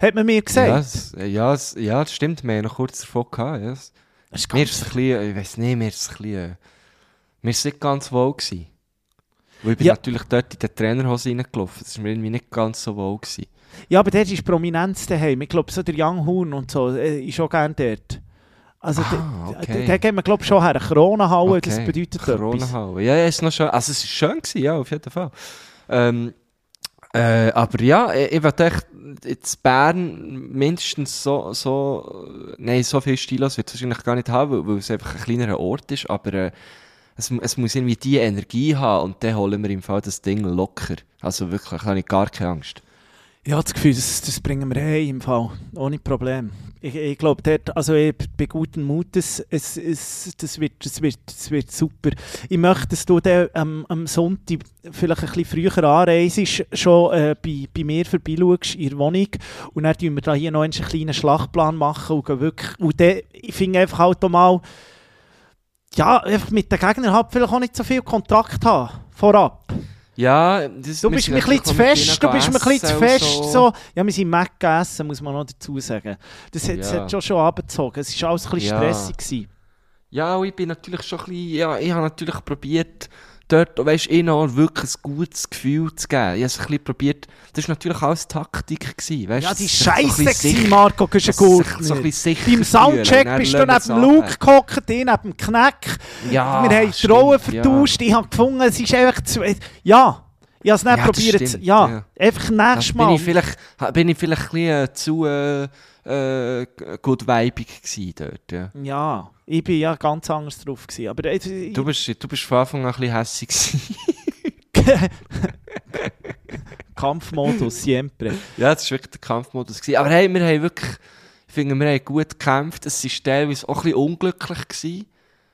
Hat man mir gesagt. Ja, es, ja, es, ja, das stimmt. Wir haben noch kurz davon gehabt. Ja. Es- Das ist Mir ist es ein bisschen, ich weiß nicht, mir ist es ein bisschen, mir ist nicht ganz wohl gewesen. Weil ich bin Ja. natürlich dort in den Trainerhose reingelaufen. Das war mir irgendwie nicht ganz so wohl gewesen. Ja, aber dort ist Prominenz daheim. Ich glaube, so der Young Horn und so äh, ist auch gerne dort. Also, Ah, da- okay. da gehen wir, glaube ich, schon her. Kronenhalle, das Okay. bedeutet etwas. Corona-Halle. Ja, ja, ist noch schön. Also, es war schön, gewesen, ja, auf jeden Fall. Ähm, äh, aber ja, ich, ich wollte echt jetzt Bern mindestens so, so, nein, so viel Stilos wird es wahrscheinlich gar nicht haben, weil, weil es einfach ein kleinerer Ort ist, aber äh, es, es muss irgendwie die Energie haben und dann holen wir im Fall das Ding locker. Also wirklich, da habe ich gar keine Angst. Ich habe das Gefühl, das, das bringen wir hey im Fall. Ohne Problem. Ich, ich glaube, also bin guten Mutes, es, es, das, wird, das, wird, das wird super. Ich möchte, dass du dann am, am Sonntag vielleicht ein bisschen früher anreist, schon äh, bei, bei mir vorbeischaust in der Wohnung und dann tun wir da hier noch einen kleinen Schlachtplan machen und wirklich, und dann, ich finde einfach halt auch mal, ja, einfach mit den Gegnern halt vielleicht auch nicht so viel Kontakt haben, vorab. Ja, das, Du bist mir ein bisschen zu fest, du bist mir ein bisschen zu fest. und So. Ja, wir sind Mac gegessen, muss man noch dazu sagen. Das hat, Ja. hat schon schon abgezogen. Es war alles ein bisschen Ja. stressig. Gewesen. Ja, ich bin natürlich schon ein bisschen, ja, ich habe natürlich probiert, dort, weißt du, ihnen auch wirklich ein gutes Gefühl zu geben. Ich habe es ein bisschen probiert, das war natürlich alles Taktik, gewesen, weißt Ja, du, die Scheiße sicher- Marco Güschengurtner. so ein bisschen sicher Beim. Soundcheck bist du neben Luke gehockt, ich neben dem Kneck. Ja, wir haben die Rollen ja. vertauscht. Ich habe gefunden, es ist einfach zu... Ja, ich habe es nicht Ja, probiert. Ja, ja. einfach nächstes bin Mal. ich vielleicht, bin ich vielleicht ein bisschen äh, zu äh, äh, gut vibig gewesen dort, ja. Ja, ich bin ja ganz anders drauf. Gewesen. Aber ich, Du bist, du bist von Anfang an ein bisschen hässig gewesen. Kampfmodus, siempre. Ja, das war wirklich der Kampfmodus. Gewesen. Aber hey, wir haben wirklich, ich finde, wir haben gut gekämpft. Es war teilweise auch ein bisschen unglücklich. Gewesen.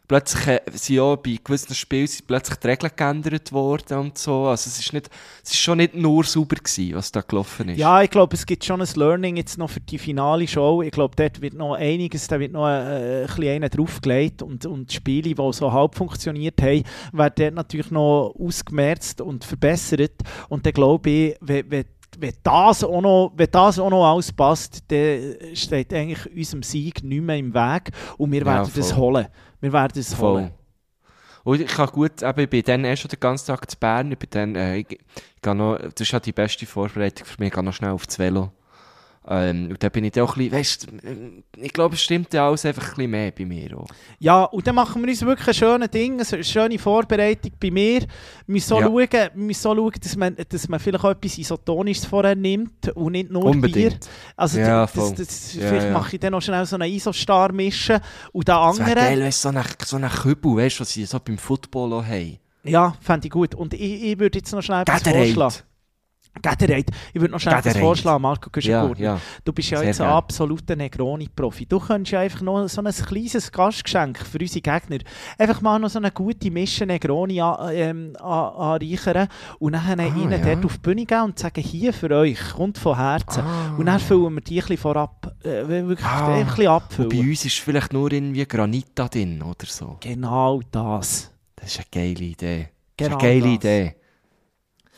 Plötzlich äh, sind ja bei gewissen Spielen sind plötzlich die Regeln geändert worden und so. Also es ist, nicht, es ist schon nicht nur sauber gewesen, was da gelaufen ist. Ja, ich glaube, es gibt schon ein Learning jetzt noch für die finale Show. Ich glaube, dort wird noch einiges, da wird noch äh, ein bisschen einer draufgelegt und, und die Spiele, die so halb funktioniert haben, werden dort natürlich noch ausgemerzt und verbessert. Und dann glaube ich, wenn, wenn wenn das, auch noch, wenn das auch noch alles passt, dann steht eigentlich unserem Sieg nicht mehr im Weg und wir Ja, werden das voll. holen. Wir werden es holen. Voll. Und ich kann gut, eben, ich bin dann erst schon den ganzen Tag zu Bern, ich bin dann, äh, ich, ich noch, das ist ja die beste Vorbereitung für mich, ich gehe noch schnell aufs Velo. Ähm, und dann bin ich dann auch ein bisschen, weißt ich glaube, es stimmt ja alles einfach ein bisschen mehr bei mir auch. Ja, und dann machen wir uns wirklich ein schönes Ding, eine schöne Vorbereitung bei mir. Wir müssen so Ja. schauen, wir müssen so schauen dass, man, dass man vielleicht auch etwas Isotonisches vorher nimmt und nicht nur Bier. Unbedingt. Also Ja, das, das, Ja, vielleicht mache ich dann noch schnell so einen Isostar mischen und den Das wäre anderen... geil, weißt so einen so einen Kübel, weißt du, was sie so beim Football auch haben. Ja, fände ich gut. Und ich, ich würde jetzt noch schnell etwas vorschlagen. Gatorade. Ich würde noch schnell etwas vorschlagen, Marco Ja, Güschengurtner. ja. Du bist ja Sehr jetzt ein absoluter Negroni-Profi. Du könntest ja einfach noch so ein kleines Gastgeschenk für unsere Gegner einfach mal noch so eine gute Mische Negroni ähm, an, anreichern und dann ihnen Ah, ja. dort auf die Bühne geben und sagen, hier für euch, kommt von Herzen. Und dann füllen wir die ein bisschen vorab, äh, wirklich Ah. ein bisschen Und abfüllen. bei uns ist vielleicht nur irgendwie Granit da drin oder so. Genau das. Das ist eine geile Idee. Das Genau ist eine geile das. Idee.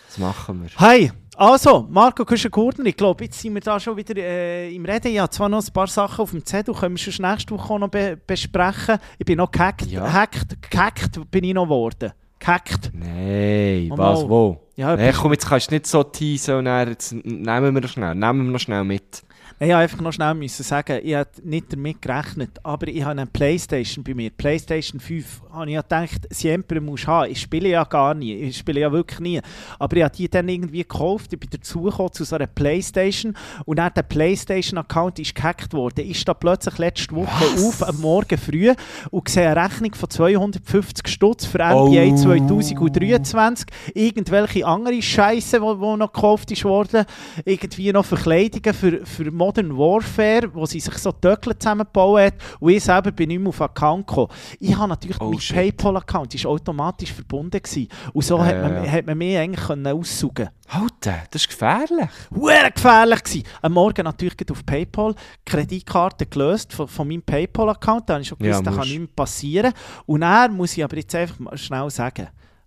Das machen wir. Hey, also, Marco Küschen-Gurtner, ich glaube, jetzt sind wir da schon wieder äh, im Reden. Ich habe zwar noch ein paar Sachen auf dem Zettel, können wir schon nächste Woche noch be besprechen. Ich bin noch gehackt, Ja. gehackt, gehackt bin ich noch geworden. Gehackt. Nein, Mal, was, wo? Ja, Nee, komm, jetzt kannst du nicht so teasen und dann, jetzt nehmen wir noch schnell, nehmen wir noch schnell mit. Ich musste einfach noch schnell müssen sagen, ich habe nicht damit gerechnet, aber ich habe eine Playstation bei mir. Playstation 5 habe ich ja gedacht, Siempre muss haben. Ich spiele ja gar nie, ich spiele ja wirklich nie. Aber ich habe die dann irgendwie gekauft, ich bin dazugekommen zu so einer Playstation und dann der Playstation-Account ist gehackt worden. Ich stehe plötzlich letzte Woche Was? auf, am Morgen früh und sehe eine Rechnung von 250 Stutz für NBA Oh. 2023. Irgendwelche andere Scheiße, die, noch gekauft ist worden. Irgendwie noch Verkleidungen für, für Modern Warfare, wo sie sich so Töckle zusammengebaut hat. Und ich selber bin nicht mehr auf Account gekommen. Ich habe natürlich Oh, mein. PayPal-Account ist automatisch verbunden gewesen. Und so Ja, hat, man, ja. hat man mich eigentlich können aussaugen Alter, das ist gefährlich. Huere gefährlich gewesen. Am Morgen natürlich auf PayPal Kreditkarte gelöst von, von meinem PayPal-Account. Da habe ich schon gewusst, Ja, da kann nichts mehr passieren. Und dann muss ich aber jetzt einfach schnell sagen,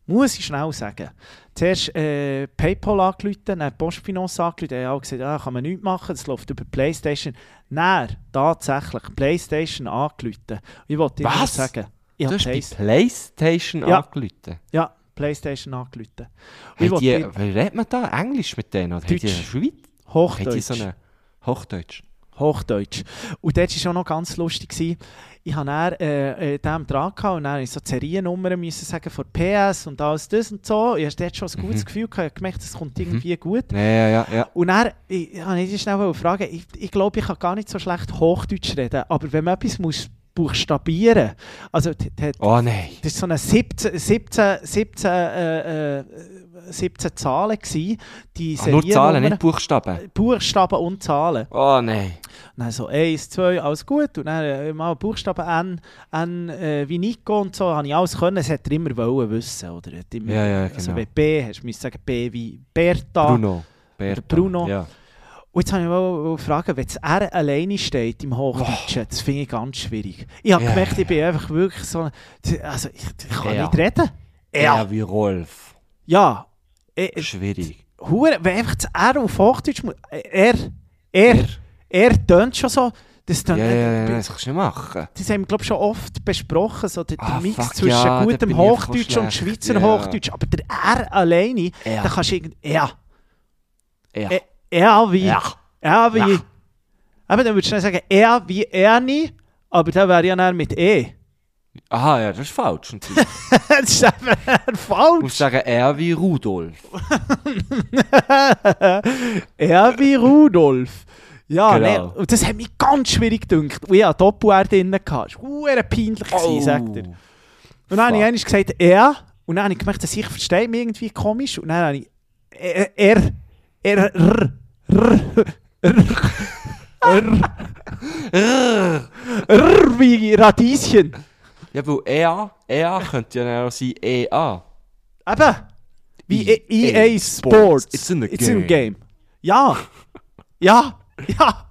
muss ich schnell sagen, zuerst äh, PayPal angerufen, dann Postfinance angerufen, die haben auch gesagt, ah, kann man nichts machen, das läuft über Playstation. Dann tatsächlich Playstation angerufen. Ich wollte dir Was? sagen, ich Du hast bei Plays- Playstation Ja. angerufen. ja, Playstation angerufen. Hey, die, wie redet man da? Englisch mit denen? Oder haben die in der Deutsch. Schweiz? Haben die Hochdeutsch. so eine Hochdeutsch? Hochdeutsch. Und dort war auch noch ganz lustig. Gewesen. Ich hatte dann äh, äh, dran gehabt und dann musste so die Seriennummern müssen sagen von PS und alles das und so. Ich hatte dort schon ein gutes Mhm. Gefühl gehabt. Ich gemerkt, es kommt irgendwie gut. Ja, ja, ja. ja. Und dann ich, ich, wollte ich schnell fragen, ich, ich glaube, ich kann gar nicht so schlecht Hochdeutsch reden, aber wenn man etwas muss buchstabieren also Oh nein. das war so eine 17, 17, 17, äh, äh, 17 Zahlen, gewesen, die Ah, nur Zahlen, nicht Buchstaben. Buchstaben und Zahlen. Oh nein. Und dann so 1, 2, alles gut. Und dann äh, mal Buchstaben N, N äh, wie Nico und so, habe ich alles können. Das er immer wollen wissen. Oder? Er immer, Ja, ja, Also genau. bei B hast du sagen B wie Bertha. Bruno. Berta. Bruno. Ja. Und jetzt habe ich mal fragen, wenn das R alleine steht im Hochdeutschen, das finde ich ganz schwierig. Ich habe Ja, gemerkt, ich bin einfach wirklich so... Also ich, ich kann Ja. nicht reden. Ja, wie Rolf. Ja. Äh, Schwierig. Hure, wenn einfach das R auf Hochdeutsch muss... äh, R, R, R tönt schon so... Das Ja, tönt, ja, ja, äh, das kannst du nicht machen. Das haben wir, glaube ich, schon oft besprochen, so der, der Ah, Mix fuck, zwischen ja, gutem Hochdeutsch und Schweizer ja. Hochdeutsch. Aber der R alleine, Ja. da kannst du irgendwie... Ja. Ja. Äh, R wie... Ja. R wie... Ja. Aber dann würdest du dann sagen, R wie Ernie, aber dann wäre ja dann mit E. Aha, ja, das ist falsch. das ist einfach Du falsch. musst sagen, er wie Rudolf. R wie Rudolf. Ja, Genau. nee, und das hat mich ganz schwierig gedacht. Und ich hatte Doppel-R drin. Das war peinlich, oh. sagt er. Und dann habe ich Fuck. gesagt, er. Und dann habe ich gemerkt, dass ich verstehe mich irgendwie komisch. Und dann habe ich er, er, er, r, r, r, r, r, wie Radieschen. Ja, weil EA, EA könnte ja auch sein EA. Eben, wie EA EA Sports. It's in the It's in game. game. Ja, ja, ja.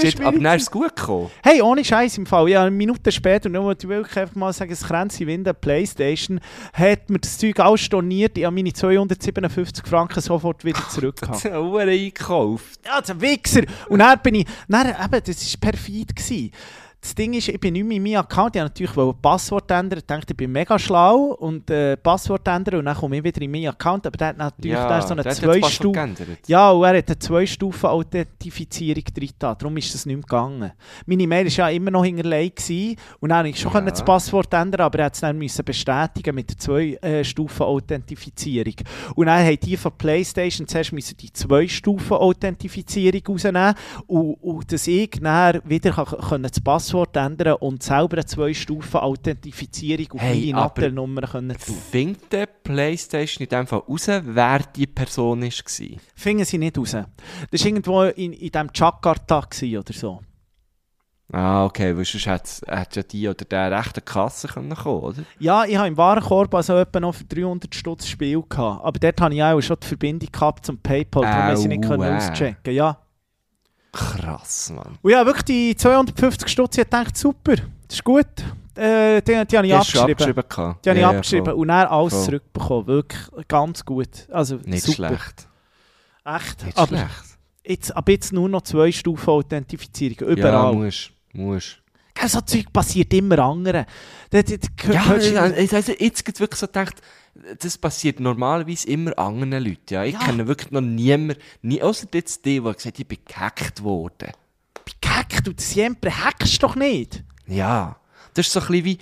Shit, aber dann ist es gut gekommen. Hey, ohne Scheiß im Fall. Ja, eine Minute später, nur wollte ich wirklich einfach mal sagen, das Kränzchen Winde Playstation hat mir das Zeug alles storniert. Ich habe meine 257 Franken sofort wieder zurückgehabt. Uhr eingekauft. ja, der Wichser! Und dann bin ich, dann, eben, das war perfid. Gewesen. Das Ding ist, ich bin nicht mehr in meinem Account. Ich wollte natürlich ein Passwort ändern. Ich dachte, ich bin mega schlau und äh, Passwort ändern und dann komme ich wieder in meinen Account. Aber der hat natürlich da so eine Zwei-Stufen. geändert. Ja, und er hat eine Zwei-Stufen-Authentifizierung drin. Darum ist das nicht mehr gegangen. Meine Mail war ja immer noch hinterlegt und dann konnte ich schon Ja. das Passwort ändern, aber er hat es dann müssen bestätigen mit der Zwei-Stufen-Authentifizierung. Und dann haben die von PlayStation zuerst müssen die Zwei-Stufen-Authentifizierung rausnehmen und, und dass ich dann wieder kann, können das Passwort ändern und selber eine Zwei-Stufen-Authentifizierung auf Hey, meine können tun. Findet der Playstation in dem Fall raus, wer die Person war? Finden sie nicht raus. Das war irgendwo in, in diesem Jakarta oder so. Ah, okay, weil sonst hätte hätte ja die oder der rechte Kasse können kommen, oder? Ja, ich habe im Warenkorb also etwa noch für 300 Stutz Spiel gehabt. Aber dort hatte ich auch schon die Verbindung gehabt zum Paypal, darum musste ich nicht können äh. auschecken. Ja. Krass, Mann. Und ja, wirklich die 250 Stutz, ich dachte, super, das ist gut. Äh, die, die habe ich abgeschrieben. abgeschrieben. Die habe ich Ja, ja, abgeschrieben voll. und dann alles Voll. zurückbekommen. Wirklich ganz gut. Also Nicht super. schlecht. Echt. Nicht aber schlecht. jetzt, ab jetzt nur noch zwei Stufen Authentifizierung. Ja, Überall. musst. musst. So Zeug passiert immer anderen. Das, das, das, Ja, ich- also jetzt gibt wirklich so gedacht, das passiert normalerweise immer anderen Leuten. Ja. Ich Ja. kenne wirklich noch niemanden, nie, außer jetzt die, die gesagt haben, ich bin gehackt worden. gehackt, du siempre hackst doch nicht. Ja, das ist so ein bisschen wie,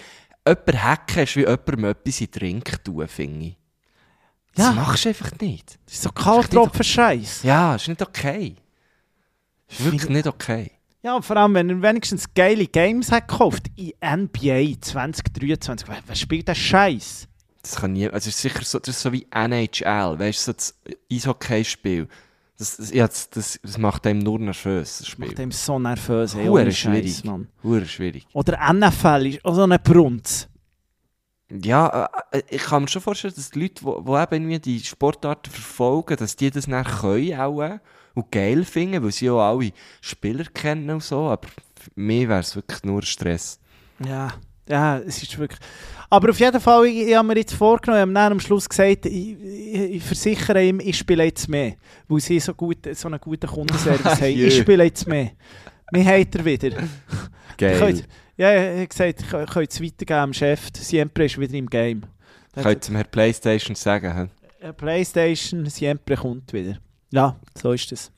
jemand hacken ist wie jemandem etwas in den Drink tun, finde ich. Das Ja. machst du einfach nicht. Das ist so Kaltropfen-Scheiß. Ja, ist nicht okay. Ist wirklich nicht okay. Ja, vor allem, wenn er wenigstens geile Games hat gekauft in NBA 2023. Wer, wer spielt den Scheiß? Das kann nie, also es ist sicher so, das ist so wie NHL, weißt du, so das Eishockey-Spiel. Das, das, ja, das, das, das macht einem nur nervös, das Spiel. Macht ihm so nervös, ey, Hure schwierig. Mann. Hure schwierig. Oder NFL ist auch so ein Brunz. Ja, äh, ich kann mir schon vorstellen, dass die Leute, die, die eben irgendwie die Sportarten verfolgen, dass die das dann können auch äh, und geil finden, weil sie ja auch alle Spieler kennen und so, aber für mich wäre es wirklich nur Stress. Ja, ja, es ist wirklich... Aber auf jeden Fall, ich, ich habe mir jetzt vorgenommen, ich habe dann am Schluss gesagt, ich, ich, ich versichere ihm, ich spiele jetzt mehr. Weil sie so, gut, so einen guten Kundenservice haben. Ich spiele jetzt mehr. Mir hat er wieder. Geil. Könnt- Ja, er hat gesagt, ich kann es weitergeben am Chef. Siempre ist wieder im Game. Könnt zum Herrn Playstation sagen, Playstation, Siempre kommt wieder. Ja, so ist es.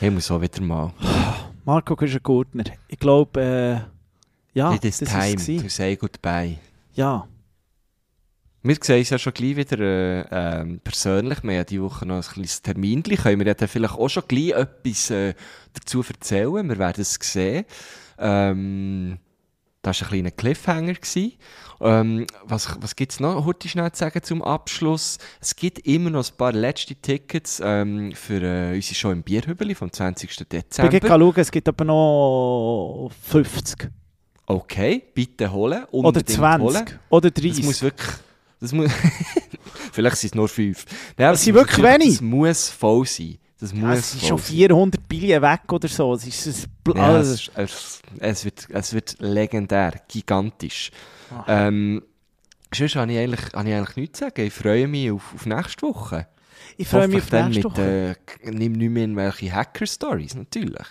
ich muss auch wieder mal. Marco Gurtner. Ich glaube, äh, ja, It is das time ist to say goodbye. Ja, Wir sehen uns ja schon gleich wieder äh, ähm, persönlich. Wir haben ja diese Woche noch ein kleines Termin. Können wir ja dann vielleicht auch schon gleich etwas äh, dazu erzählen. Wir werden es sehen. Ähm, das war ein kleiner Cliffhanger. Gewesen. Ähm, was was gibt es noch heute schnell zu sagen zum Abschluss? Es gibt immer noch ein paar letzte Tickets ähm, für äh, unsere Show im Bierhübeli vom 20. ich Dezember. kann schauen, es gibt aber noch 50. Okay, bitte holen. Oder Unbedingt 20. Holen. Oder Das 30. muss wirklich. Das muss Vielleicht sind es nur fünf. Nein, aber Das sind muss wirklich wenig. Das muss voll sein. Das muss ja, es voll schon sein. 400 Billionen weg oder so. Es ist ein Ja, es, ist- es, es, wird, es wird legendär, gigantisch. Ach. Ähm, sonst habe ich, eigentlich, habe ich eigentlich nichts zu sagen. Ich freue mich auf, auf nächste Woche. ich freue mich auf nächste mit, Woche. Äh, nimm nicht mehr irgendwelche Hacker-Stories, natürlich.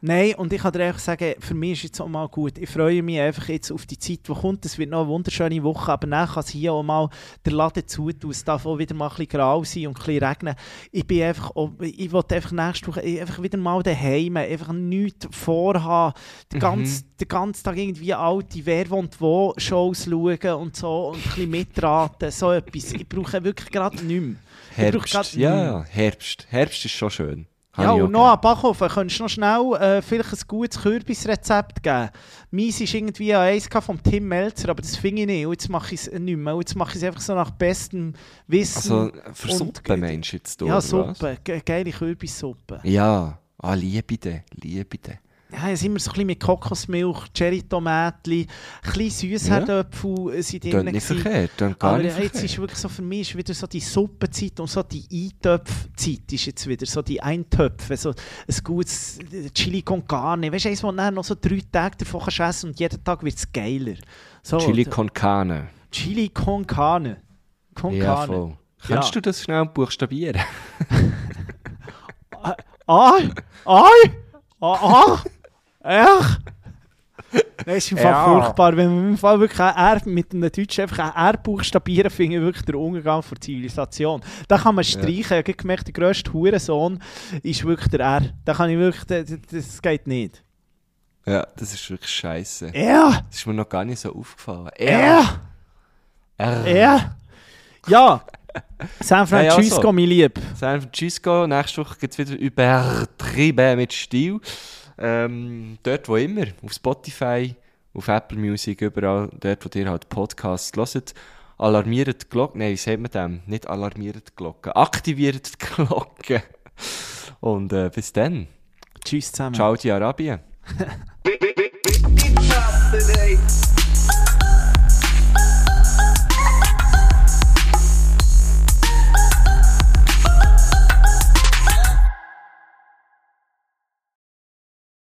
Nein, und ich kann dir einfach sagen, für mich ist jetzt auch mal gut. Ich freue mich einfach jetzt auf die Zeit, die kommt. Es wird noch eine wunderschöne Woche, aber dann kann es hier auch mal der Laden zutun. Es darf auch wieder mal ein bisschen grau sein und ein bisschen regnen. Ich bin einfach, auch, ich will einfach nächste Woche einfach wieder mal daheim, einfach nichts vorhaben. Den, Mhm. ganzen, den ganzen Tag irgendwie alte Wer wohnt wo Shows schauen und so und ein bisschen mitraten, so etwas. Ich brauche wirklich gerade nichts mehr. Herbst. ja, Herbst. Herbst ist schon schön. Ja, und noch an Backofen, könntest du noch schnell äh, vielleicht ein gutes Kürbisrezept geben? Meins ist irgendwie an eins vom Tim Melzer, aber das finde ich nicht. Und jetzt mache ich es nicht mehr. Und jetzt mache ich es einfach so nach bestem Wissen. Also, für Suppe meinst du jetzt, ja? Suppe. Ge geile Kürbissuppe. Ja, ah, liebe den, liebe den. Ja, es sind immer so ein bisschen mit Kokosmilch, Cherry-Tomatli, ein bisschen Süßherdöpfel äh, sind drin. nicht verkehrt, gar Aber nicht jetzt verkehrt. ist wirklich so für mich ist wieder so die Suppenzeit und so die Eintöpfzeit ist jetzt wieder so die Eintöpfe, so ein gutes Chili con Carne, weißt du, eins, wo du noch so drei Tage davon kannst essen und jeden Tag wird es geiler. So, Chili con carne. Chili con Carne. Con Ja, Carne. voll. Kannst Ja. du das schnell buchstabieren? Ai! Ai! Ah! Ach! Das ist im Fall Ja. furchtbar, wenn man im Fall wirklich R mit einem Deutschen einfach ein R buchstabieren, finde ich wirklich der Umgang der Zivilisation. Da kann man streichen. Ich habe gemerkt, der grösste Hurensohn ist wirklich der R. Da kann ich wirklich, das, das geht nicht. Ja, das ist wirklich scheiße. Er! Das ist mir noch gar nicht so aufgefallen. Er! Er. Er! Ja! San Francisco, Ja, also. mein Lieb. San Francisco, nächste Woche geht es wieder übertrieben mit Stil. Ähm, dort, wo immer, auf Spotify, auf Apple Music, überall, dort, wo ihr halt Podcasts hört. Alarmiert die Glocke, nein, wie sagt man dem? Nicht alarmiert die Glocke, aktiviert die Glocke. Und äh, bis dann. Tschüss zusammen. Ciao, die Arabien.